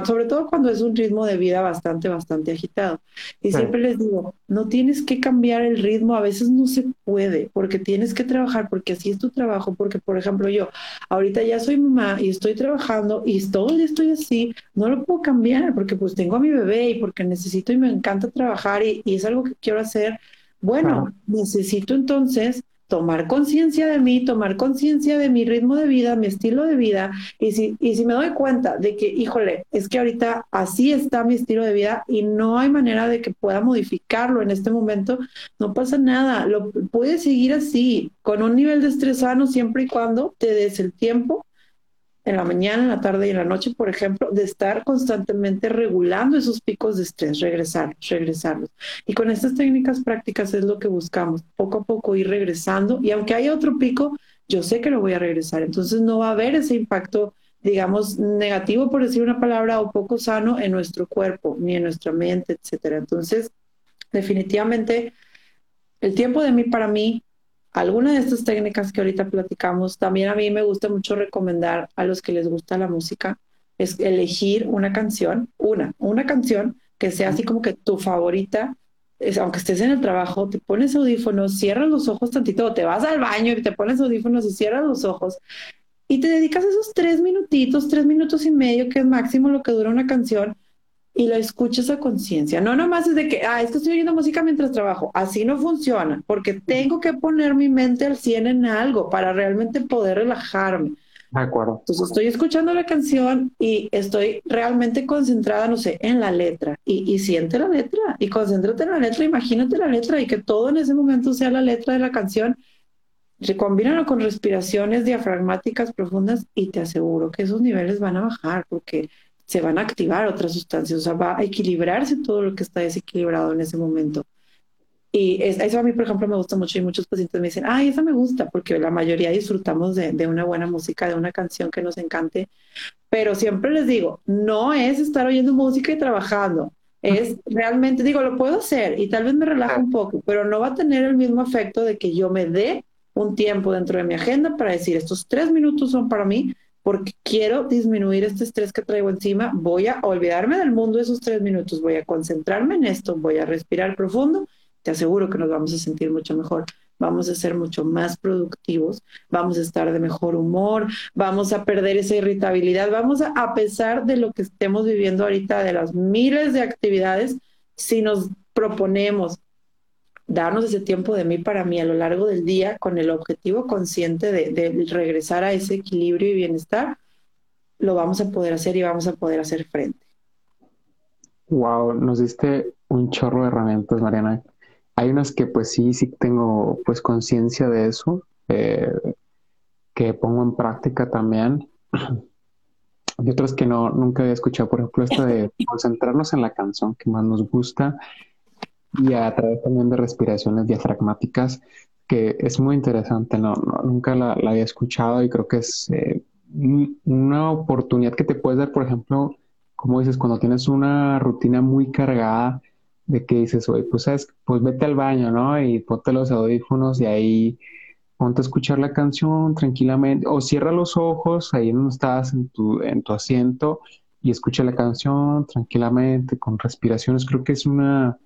sobre todo cuando es un ritmo de vida bastante, bastante agitado. Y siempre les digo, no tienes que cambiar el ritmo, a veces no se puede, porque tienes que trabajar, porque así es tu trabajo, porque por ejemplo yo, ahorita ya soy mamá y estoy trabajando y todo el día estoy así, no lo puedo cambiar, porque pues tengo a mi bebé y porque necesito y me encanta trabajar y, y es algo que quiero hacer. Bueno, necesito entonces tomar conciencia de mí, tomar conciencia de mi ritmo de vida, mi estilo de vida, y si, y si me doy cuenta de que, híjole, es que ahorita así está mi estilo de vida y no hay manera de que pueda modificarlo en este momento, no pasa nada, lo puedes seguir así, con un nivel de estrés sano siempre y cuando te des el tiempo en la mañana, en la tarde y en la noche, por ejemplo, de estar constantemente regulando esos picos de estrés, regresar, regresarlos. Y con estas técnicas prácticas es lo que buscamos, poco a poco ir regresando y aunque haya otro pico, yo sé que lo voy a regresar. Entonces no va a haber ese impacto, digamos, negativo, por decir una palabra, o poco sano en nuestro cuerpo, ni en nuestra mente, etcétera. Entonces, definitivamente, el tiempo de mí para mí, alguna de estas técnicas que ahorita platicamos, también a mí me gusta mucho recomendar a los que les gusta la música, es elegir una canción, una, una canción que sea así como que tu favorita, aunque estés en el trabajo, te pones audífonos, cierras los ojos tantito, te vas al baño y te pones audífonos y cierras los ojos y te dedicas esos tres minutitos, tres minutos y medio, que es máximo lo que dura una canción, y la escuchas a conciencia. No nomás es de que, ah, es que estoy oyendo música mientras trabajo. Así no funciona, porque tengo que poner mi mente al 100 en algo para realmente poder relajarme. De acuerdo. Entonces estoy escuchando la canción y estoy realmente concentrada, no sé, en la letra. Y, y siente la letra y concéntrate en la letra, imagínate la letra y que todo en ese momento sea la letra de la canción. Recombínalo con respiraciones diafragmáticas profundas y te aseguro que esos niveles van a bajar porque se van a activar otras sustancias, o sea, va a equilibrarse todo lo que está desequilibrado en ese momento. Y eso a mí, por ejemplo, me gusta mucho y muchos pacientes me dicen, ay, esa me gusta, porque la mayoría disfrutamos de, de, una buena música, de una canción que nos encante, pero siempre les digo, no es estar oyendo música y trabajando, es realmente, digo, lo puedo hacer y tal vez me relajo un poco, pero no va a tener el mismo efecto de que yo me dé un tiempo dentro de mi agenda para decir, estos tres minutos son para mí, porque quiero disminuir este estrés que traigo encima, voy a olvidarme del mundo esos tres minutos, voy a concentrarme en esto, voy a respirar profundo te aseguro que nos vamos a sentir mucho mejor, vamos a ser mucho más productivos, vamos a estar de mejor humor, vamos a perder esa irritabilidad, vamos a, a pesar de lo que estemos viviendo ahorita, de las miles de actividades, si nos proponemos darnos ese tiempo de mí para mí a lo largo del día con el objetivo consciente de, de regresar a ese equilibrio y bienestar, lo vamos a poder hacer y vamos a poder hacer frente. Wow, nos diste un chorro de herramientas, Mariana. Hay unas que pues sí, sí tengo pues conciencia de eso, eh, que pongo en práctica también. Y otras que no, nunca había escuchado, por ejemplo, esto de concentrarnos en la canción que más nos gusta y a través también de respiraciones diafragmáticas, que es muy interesante, no, nunca la, había escuchado y creo que es eh, una oportunidad que te puedes dar, por ejemplo, como dices, cuando tienes una rutina muy cargada, de que dices, oye, pues sabes, pues vete al baño, ¿no? Y ponte los audífonos y ahí ponte a escuchar la canción tranquilamente, o cierra los ojos ahí donde estás en tu, en tu asiento y escucha la canción tranquilamente, con respiraciones. Creo que es una,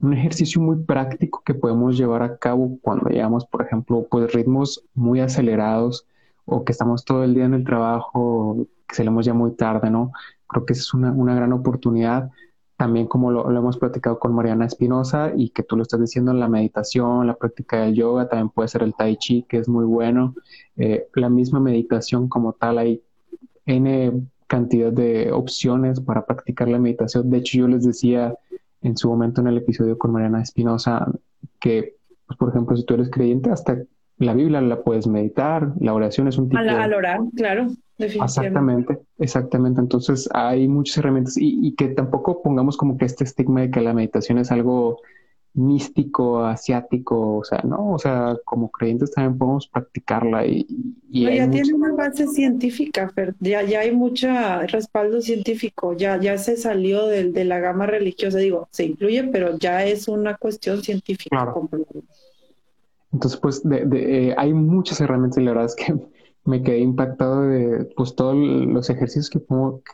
un ejercicio muy práctico que podemos llevar a cabo cuando llevamos, por ejemplo, pues ritmos muy acelerados o que estamos todo el día en el trabajo, que salimos ya muy tarde, ¿no? Creo que es una, una gran oportunidad también como lo, hemos platicado con Mariana Espinosa y que tú lo estás diciendo en la meditación, la práctica del yoga, también puede ser el tai chi, que es muy bueno. Eh, la misma meditación como tal, hay N cantidad de opciones para practicar la meditación. De hecho, yo les decía en su momento en el episodio con Mariana Espinosa que, pues, por ejemplo, si tú eres creyente, hasta la Biblia la puedes meditar, la oración es un tipo... Al, orar, claro. Exactamente, exactamente. Entonces hay muchas herramientas y, que tampoco pongamos como que este estigma de que la meditación es algo místico, asiático, o sea, no, o sea, como creyentes también podemos practicarla y, ya tiene una base científica, ya, ya hay mucho respaldo científico, ya, ya se salió de, de, la gama religiosa, digo, se incluye, pero ya es una cuestión científica. Entonces, pues, de, de, eh, hay muchas herramientas y la verdad es que me quedé impactado de pues todos los ejercicios que,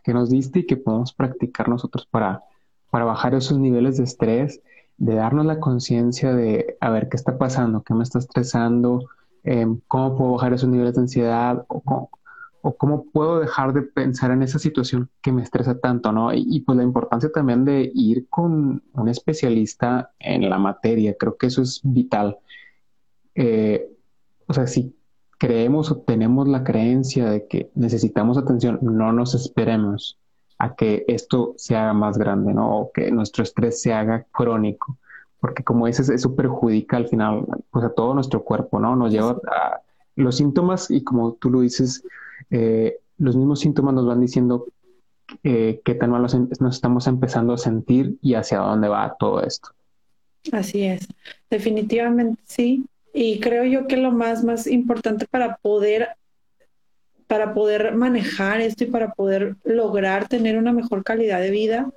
que nos diste y que podemos practicar nosotros para, para bajar esos niveles de estrés, de darnos la conciencia de a ver qué está pasando, qué me está estresando, em, cómo puedo bajar esos niveles de ansiedad o cómo, puedo dejar de pensar en esa situación que me estresa tanto, ¿no? Y, pues la importancia también de ir con un especialista en la materia, creo que eso es vital. Eh, o sea, si creemos o tenemos la creencia de que necesitamos atención, no nos esperemos a que esto se haga más grande, ¿no? O que nuestro estrés se haga crónico, porque como dices, eso perjudica al final pues a todo nuestro cuerpo, ¿no? Nos lleva a los síntomas y como tú lo dices, eh, los mismos síntomas nos van diciendo eh, qué tan mal nos estamos empezando a sentir y hacia dónde va todo esto. Así es, definitivamente sí. Y creo yo que lo más, más importante para poder, para poder manejar esto y para poder lograr tener una mejor calidad de vida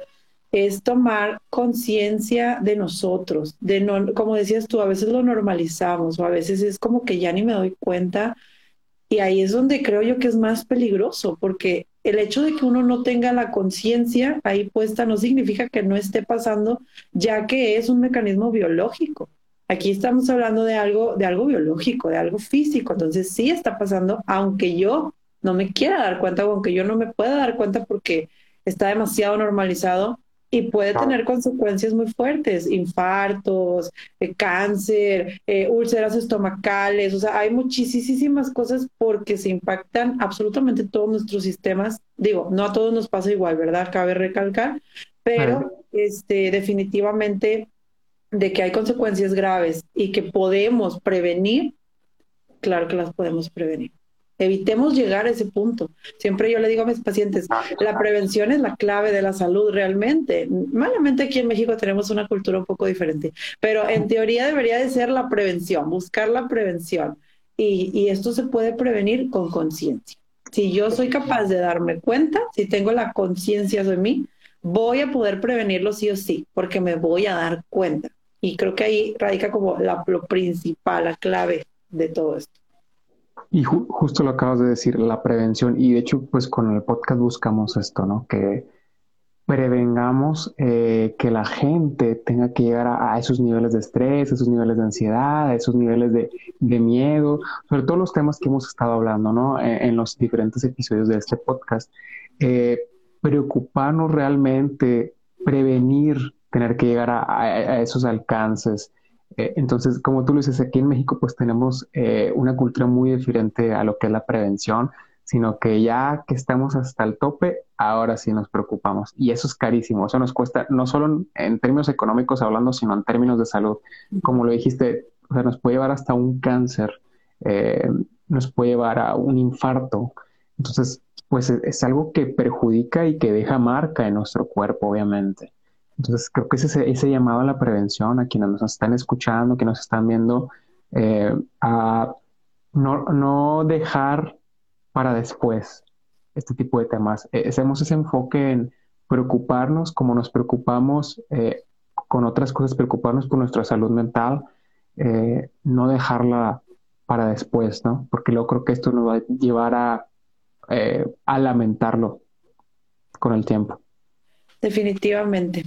es tomar conciencia de nosotros, de no, como decías tú, a veces lo normalizamos o a veces es como que ya ni me doy cuenta y ahí es donde creo yo que es más peligroso, porque el hecho de que uno no tenga la conciencia ahí puesta no significa que no esté pasando, ya que es un mecanismo biológico. Aquí estamos hablando de algo, de algo biológico, de algo físico, entonces sí está pasando, aunque yo no me quiera dar cuenta o aunque yo no me pueda dar cuenta porque está demasiado normalizado, y puede tener consecuencias muy fuertes, infartos, eh, cáncer, eh, úlceras estomacales, o sea, hay muchísimas cosas porque se impactan absolutamente todos nuestros sistemas. Digo, no a todos nos pasa igual, ¿verdad? Cabe recalcar, pero este, definitivamente de que hay consecuencias graves y que podemos prevenir, claro que las podemos prevenir. Evitemos llegar a ese punto. Siempre yo le digo a mis pacientes, la prevención es la clave de la salud realmente. Malamente aquí en México tenemos una cultura un poco diferente, pero en teoría debería de ser la prevención, buscar la prevención. Y, y esto se puede prevenir con conciencia. Si yo soy capaz de darme cuenta, si tengo la conciencia de mí, voy a poder prevenirlo sí o sí, porque me voy a dar cuenta. Y creo que ahí radica como lo principal, la clave de todo esto. Y justo lo acabas de decir, la prevención, y de hecho, pues con el podcast buscamos esto, ¿no? Que prevengamos eh, que la gente tenga que llegar a, esos niveles de estrés, esos niveles de ansiedad, esos niveles de, miedo, sobre todo los temas que hemos estado hablando, ¿no? E, en, los diferentes episodios de este podcast. Eh, preocuparnos realmente, prevenir tener que llegar a esos alcances, eh, entonces, como tú lo dices, aquí en México pues tenemos eh, una cultura muy diferente a lo que es la prevención, sino que ya que estamos hasta el tope, ahora sí nos preocupamos. Y eso es carísimo, eso nos cuesta, no solo en, términos económicos hablando, sino en términos de salud. Como lo dijiste, o sea, nos puede llevar hasta un cáncer, eh, nos puede llevar a un infarto. Entonces, pues es algo que perjudica y que deja marca en nuestro cuerpo, obviamente. Entonces, creo que ese, ese llamado a la prevención, a quienes nos están escuchando, que nos están viendo, eh, a no, dejar para después este tipo de temas. Eh, hacemos ese enfoque en preocuparnos como nos preocupamos eh, con otras cosas, preocuparnos por nuestra salud mental, no dejarla para después, ¿no? Porque luego creo que esto nos va a llevar a, a lamentarlo con el tiempo. Definitivamente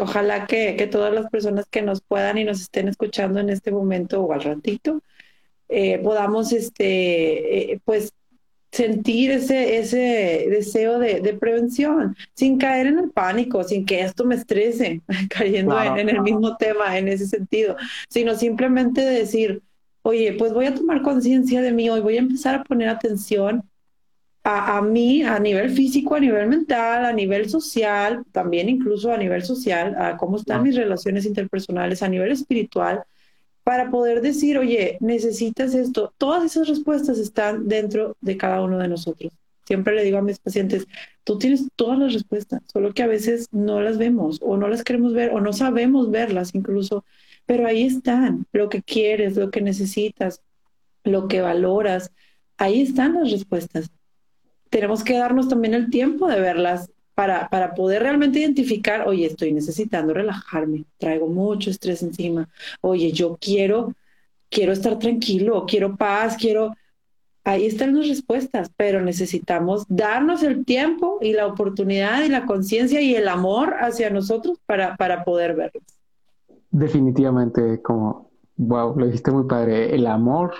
ojalá que, que, todas las personas que nos puedan y nos estén escuchando en este momento o al ratito, eh, podamos, este, eh, pues, sentir ese, ese deseo de, de, prevención, sin caer en el pánico, sin que esto me estrese, cayendo en, en, el mismo tema en ese sentido, sino simplemente decir, oye, pues voy a tomar conciencia de mí hoy, voy a empezar a poner atención a, mí a nivel físico, a nivel mental, a nivel social, también incluso a nivel social, a cómo están mis relaciones interpersonales, a nivel espiritual, para poder decir, oye, necesitas esto. Todas esas respuestas están dentro de cada uno de nosotros. Siempre le digo a mis pacientes, tú tienes todas las respuestas, solo que a veces no las vemos o no las queremos ver o no sabemos verlas incluso, pero ahí están, lo que quieres, lo que necesitas, lo que valoras, ahí están las respuestas tenemos que darnos también el tiempo de verlas para, para poder realmente identificar, oye, estoy necesitando relajarme, traigo mucho estrés encima, oye, yo quiero, quiero estar tranquilo, quiero paz, quiero... Ahí están las respuestas, pero necesitamos darnos el tiempo y la oportunidad y la conciencia y el amor hacia nosotros para, para poder verlas. Definitivamente, como, wow, lo dijiste muy padre, el amor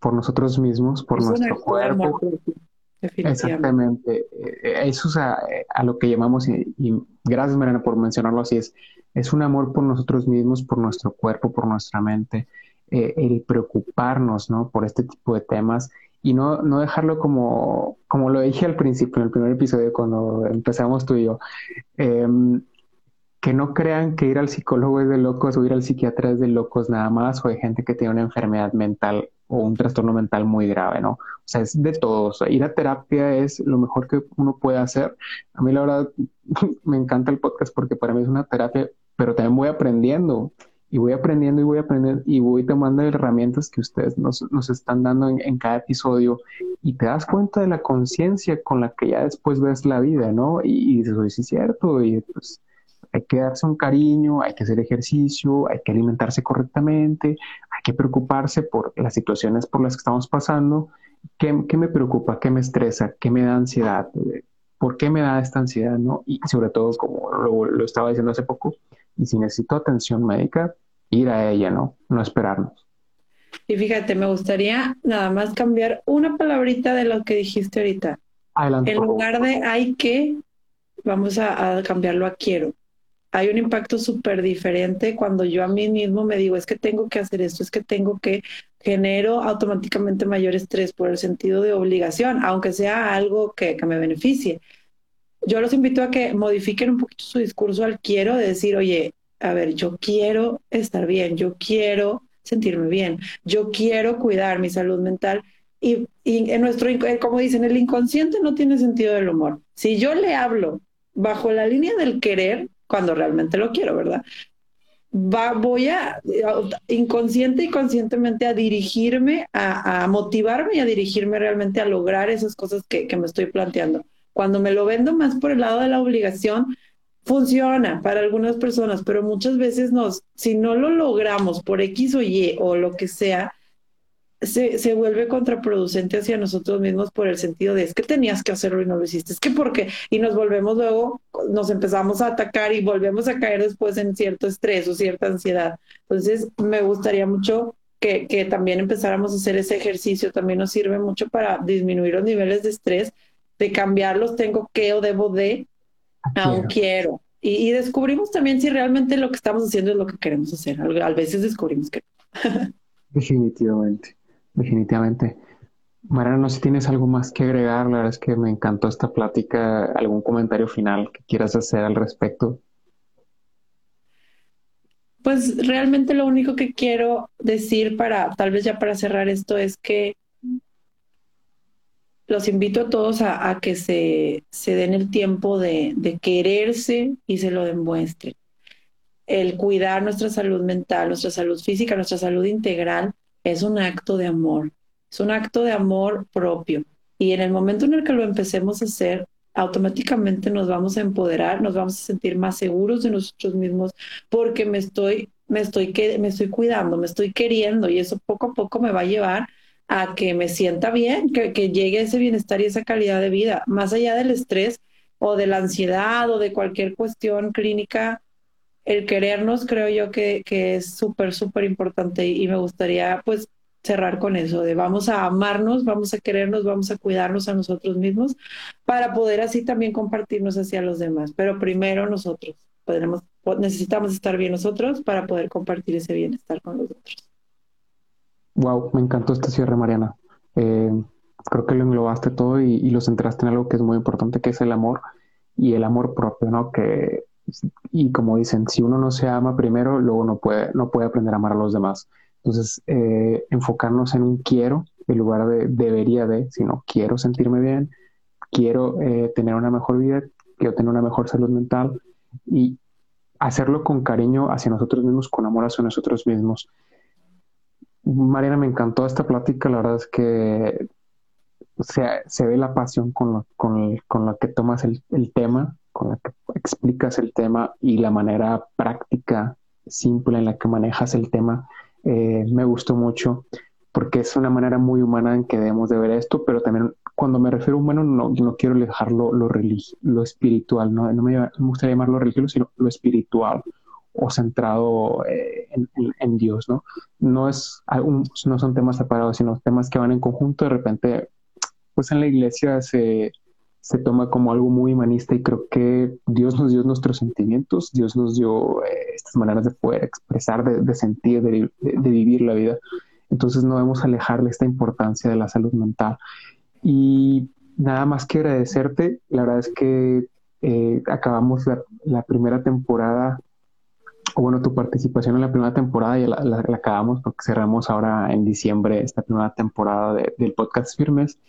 por nosotros mismos, por nuestro cuerpo. Exactamente. Eh, eso es a, lo que llamamos, y, gracias Mariana por mencionarlo así, es, es un amor por nosotros mismos, por nuestro cuerpo, por nuestra mente, eh, el preocuparnos ¿no? por este tipo de temas y no, no dejarlo como, como lo dije al principio, en el primer episodio, cuando empezamos tú y yo, em, que no crean que ir al psicólogo es de locos o ir al psiquiatra es de locos nada más o hay gente que tiene una enfermedad mental o un trastorno mental muy grave, ¿no? O sea, es de todo. ir a terapia es lo mejor que uno puede hacer. A mí la verdad me encanta el podcast porque para mí es una terapia, pero también voy aprendiendo y voy aprendiendo y voy aprendiendo y voy tomando herramientas que ustedes nos, nos están dando en, cada episodio y te das cuenta de la conciencia con la que ya después ves la vida, ¿no? Y, dices, oye, sí es cierto, y pues hay que darse un cariño, hay que hacer ejercicio, hay que alimentarse correctamente, hay que preocuparse por las situaciones por las que estamos pasando. ¿Qué, qué me preocupa? ¿Qué me estresa? ¿Qué me da ansiedad? ¿Por qué me da esta ansiedad? ¿no? Y sobre todo, como lo, lo estaba diciendo hace poco, y si necesito atención médica, ir a ella, ¿no? No esperarnos. Y fíjate, me gustaría nada más cambiar una palabrita de lo que dijiste ahorita. Adelante. En lugar de hay que, vamos a, a cambiarlo a quiero. Hay un impacto súper diferente cuando yo a mí mismo me digo, es que tengo que hacer esto, es que tengo que genero automáticamente mayor estrés por el sentido de obligación, aunque sea algo que, que me beneficie. Yo los invito a que modifiquen un poquito su discurso al quiero, de decir, oye, a ver, yo quiero estar bien, yo quiero sentirme bien, yo quiero cuidar mi salud mental. Y, en nuestro, como dicen, el inconsciente no tiene sentido del humor. Si yo le hablo bajo la línea del querer, cuando realmente lo quiero, ¿verdad? Va, voy a inconsciente y conscientemente a dirigirme, a, motivarme y a dirigirme realmente a lograr esas cosas que, que me estoy planteando. Cuando me lo vendo más por el lado de la obligación, funciona para algunas personas, pero muchas veces nos, si no lo logramos por X o Y o lo que sea, se, se, vuelve contraproducente hacia nosotros mismos por el sentido de es que tenías que hacerlo y no lo hiciste, es que porque, y nos volvemos luego, nos empezamos a atacar y volvemos a caer después en cierto estrés o cierta ansiedad. Entonces, me gustaría mucho que, que también empezáramos a hacer ese ejercicio, también nos sirve mucho para disminuir los niveles de estrés, de cambiarlos, tengo que o debo de, Aún quiero. Y, descubrimos también si realmente lo que estamos haciendo es lo que queremos hacer. A veces descubrimos que definitivamente, definitivamente. Mariana, no sé si tienes algo más que agregar. La verdad es que me encantó esta plática. ¿Algún comentario final que quieras hacer al respecto? Pues realmente lo único que quiero decir para, tal vez ya para cerrar esto, es que los invito a todos a, que se, se, den el tiempo de, de, quererse y se lo demuestren. El cuidar nuestra salud mental, nuestra salud física, nuestra salud integral es un acto de amor, es un acto de amor propio. Y en el momento en el que lo empecemos a hacer, automáticamente nos vamos a empoderar, nos vamos a sentir más seguros de nosotros mismos porque me estoy, me estoy, me estoy cuidando, me estoy queriendo y eso poco a poco me va a llevar a que me sienta bien, que, que llegue ese bienestar y esa calidad de vida, más allá del estrés o de la ansiedad o de cualquier cuestión clínica, el querernos creo yo que, que es súper, súper importante y, me gustaría pues cerrar con eso, de vamos a amarnos, vamos a querernos, vamos a cuidarnos a nosotros mismos para poder así también compartirnos hacia los demás, pero primero nosotros, podremos, necesitamos estar bien nosotros para poder compartir ese bienestar con los otros. Wow, me encantó este cierre, Mariana. Eh, creo que lo englobaste todo y, lo centraste en algo que es muy importante, que es el amor y el amor propio, ¿no? Que, y como dicen, si uno no se ama primero, luego no puede, no puede aprender a amar a los demás. Entonces, eh, enfocarnos en un quiero en lugar de debería de, sino quiero sentirme bien, quiero eh, tener una mejor vida, quiero tener una mejor salud mental y hacerlo con cariño hacia nosotros mismos, con amor hacia nosotros mismos. Mariana, me encantó esta plática. La verdad es que se, ve la pasión con, con, la que tomas el, tema, con la que explicas el tema y la manera práctica, simple en la que manejas el tema. Eh, me gustó mucho porque es una manera muy humana en que debemos de ver esto, pero también cuando me refiero a humano no, no quiero dejarlo lo, lo espiritual, no, no me, me gustaría llamarlo religioso, sino lo espiritual o centrado eh, en, Dios, ¿no? No, es no son temas separados, sino temas que van en conjunto. De repente, pues en la iglesia se, se toma como algo muy humanista y creo que Dios nos dio nuestros sentimientos, Dios nos dio eh, estas maneras de poder expresar, de, sentir, de, vivir la vida. Entonces no debemos alejarle esta importancia de la salud mental. Y nada más que agradecerte, la verdad es que eh, acabamos la, la, primera temporada o bueno, tu participación en la primera temporada y la, acabamos porque cerramos ahora en diciembre esta primera temporada del podcast Firmes.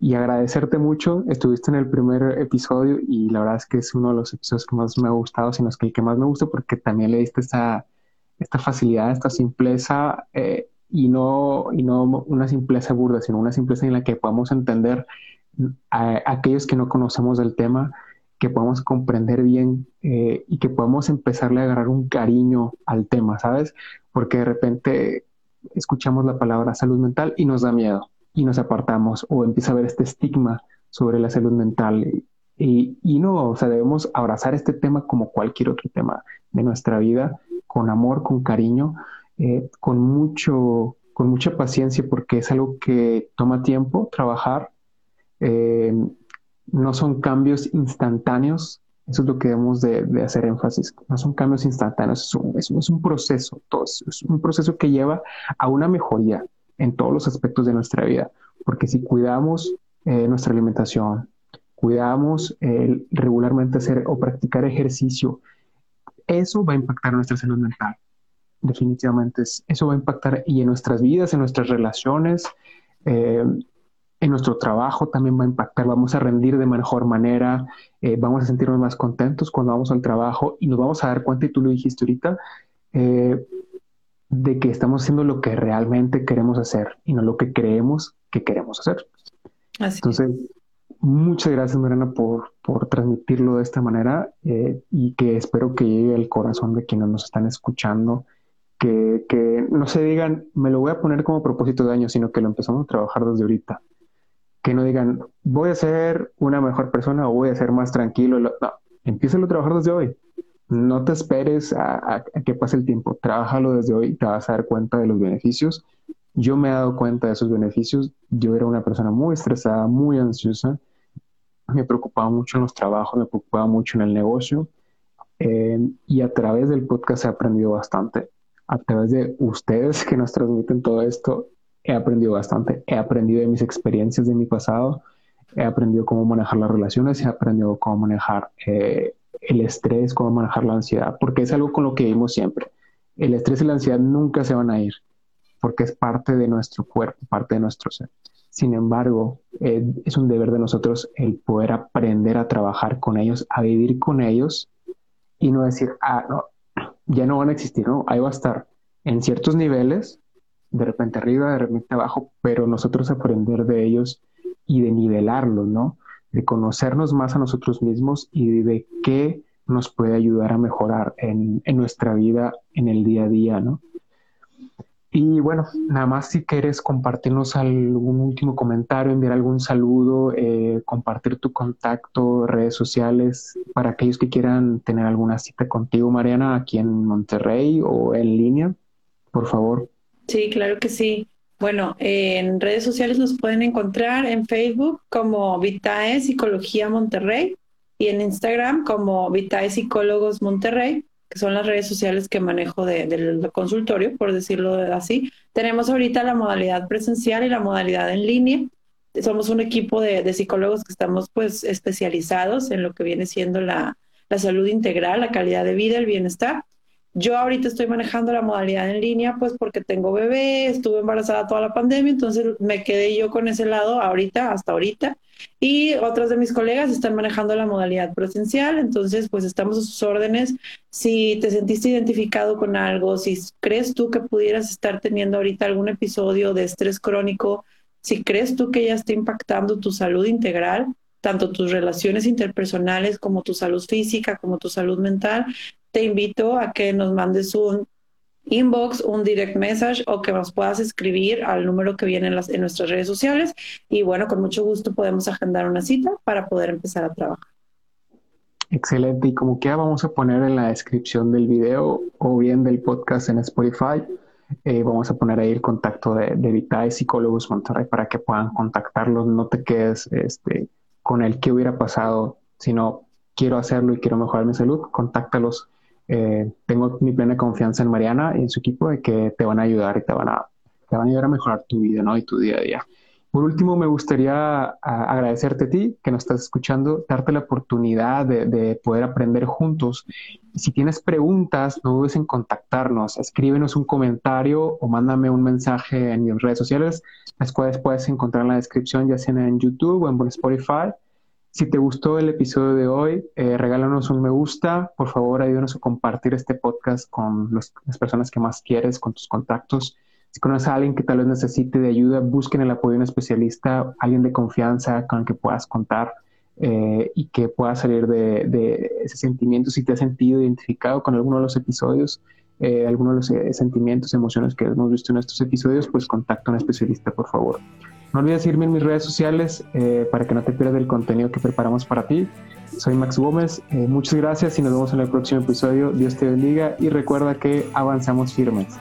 Y agradecerte mucho, estuviste en el primer episodio y la verdad es que es uno de los episodios que más me ha gustado, sino es que el que más me gusta porque también le diste esa, esta facilidad, esta simpleza eh, y, no, y no una simpleza burda, sino una simpleza en la que podamos entender a, aquellos que no conocemos del tema, que podamos comprender bien eh, y que podamos empezarle a agarrar un cariño al tema, ¿sabes? Porque de repente escuchamos la palabra salud mental y nos da miedo y nos apartamos o empieza a haber este estigma sobre la salud mental. Y, y, no, o sea, debemos abrazar este tema como cualquier otro tema de nuestra vida, con amor, con cariño, eh, con, mucho, con mucha paciencia, porque es algo que toma tiempo trabajar. Eh, no son cambios instantáneos, eso es lo que debemos de, hacer énfasis. No son cambios instantáneos, es un, es, un proceso, es un proceso que lleva a una mejoría en todos los aspectos de nuestra vida, porque si cuidamos eh, nuestra alimentación, cuidamos regularmente hacer o practicar ejercicio, eso va a impactar nuestra salud mental. Definitivamente, eso va a impactar y en nuestras vidas, en nuestras relaciones, eh, en nuestro trabajo también va a impactar, vamos a rendir de mejor manera, eh, vamos a sentirnos más contentos cuando vamos al trabajo y nos vamos a dar cuenta, y tú lo dijiste ahorita, eh, de que estamos haciendo lo que realmente queremos hacer y no lo que creemos que queremos hacer. Entonces, muchas gracias, Mariana, por, por transmitirlo de esta manera eh, y que espero que llegue al corazón de quienes nos están escuchando. Que, que no se digan, me lo voy a poner como propósito de año, sino que lo empezamos a trabajar desde ahorita que no digan, voy a ser una mejor persona o voy a ser más tranquilo. No, a trabajar desde hoy. No te esperes a, que pase el tiempo. Trabájalo desde hoy, te vas a dar cuenta de los beneficios. Yo me he dado cuenta de esos beneficios. Yo era una persona muy estresada, muy ansiosa. Me preocupaba mucho en los trabajos, me preocupaba mucho en el negocio. Eh, y a través del podcast he aprendido bastante. A través de ustedes que nos transmiten todo esto, he aprendido bastante. He aprendido de mis experiencias de mi pasado, he aprendido cómo manejar las relaciones, he aprendido cómo manejar eh, el estrés, cómo manejar la ansiedad, porque es algo con lo que vivimos siempre. El estrés y la ansiedad nunca se van a ir, porque es parte de nuestro cuerpo, parte de nuestro ser. Sin embargo, eh, es un deber de nosotros el poder aprender a trabajar con ellos, a vivir con ellos y no decir, ah, no, ya no van a existir, no, ahí va a estar en ciertos niveles, de repente arriba, de repente abajo, pero nosotros aprender de ellos y de nivelarlos, ¿no? De conocernos más a nosotros mismos y de qué nos puede ayudar a mejorar en, nuestra vida, en el día a día, ¿no? Y bueno, nada más si quieres compartirnos algún último comentario, enviar algún saludo, eh, compartir tu contacto, redes sociales, para aquellos que quieran tener alguna cita contigo, Mariana, aquí en Monterrey o en línea, por favor. Sí, claro que sí. Bueno, en redes sociales nos pueden encontrar en Facebook como Vitae Psicología Monterrey y en Instagram como Vitae Psicólogos Monterrey, que son las redes sociales que manejo del consultorio, por decirlo así. Tenemos ahorita la modalidad presencial y la modalidad en línea. Somos un equipo de, psicólogos que estamos pues especializados en lo que viene siendo la salud integral, la calidad de vida, el bienestar. Yo ahorita estoy manejando la modalidad en línea, pues porque tengo bebé, estuve embarazada toda la pandemia, entonces me quedé yo con ese lado ahorita, hasta ahorita. Y otras de mis colegas están manejando la modalidad presencial, entonces pues estamos a sus órdenes. Si te sentiste identificado con algo, si crees tú que pudieras estar teniendo ahorita algún episodio de estrés crónico, si crees tú que ya está impactando tu salud integral, tanto tus relaciones interpersonales como tu salud física, como tu salud mental, te invito a que nos mandes un inbox, un direct message o que nos puedas escribir al número que viene en, las, en nuestras redes sociales. Y bueno, con mucho gusto podemos agendar una cita para poder empezar a trabajar. Excelente. Y como que vamos a poner en la descripción del video o bien del podcast en Spotify, eh, vamos a poner ahí el contacto de, de Vitae Psicólogos Monterrey para que puedan contactarlos. No te quedes este, con el que hubiera pasado, sino quiero hacerlo y quiero mejorar mi salud, contáctalos eh, tengo mi plena confianza en Mariana y en su equipo de que te van a ayudar y te van a, te van a ayudar a mejorar tu vida ¿no? y tu día a día. Por último, me gustaría agradecerte a ti que nos estás escuchando, darte la oportunidad de, poder aprender juntos. Si tienes preguntas, no dudes en contactarnos. Escríbenos un comentario o mándame un mensaje en mis redes sociales, las cuales puedes encontrar en la descripción, ya sea en YouTube o en Spotify. Si te gustó el episodio de hoy, eh, regálanos un me gusta. Por favor, ayúdanos a compartir este podcast con las personas que más quieres, con tus contactos. Si conoces a alguien que tal vez necesite de ayuda, busquen el apoyo de un especialista, alguien de confianza con el que puedas contar eh, y que pueda salir de, ese sentimiento. Si te has sentido identificado con alguno de los episodios, eh, alguno de los eh, sentimientos, emociones que hemos visto en estos episodios, pues contacta a un especialista, por favor. No olvides seguirme en mis redes sociales para que no te pierdas el contenido que preparamos para ti. Soy Max Gómez, muchas gracias y nos vemos en el próximo episodio. Dios te bendiga y recuerda que avanzamos firmes.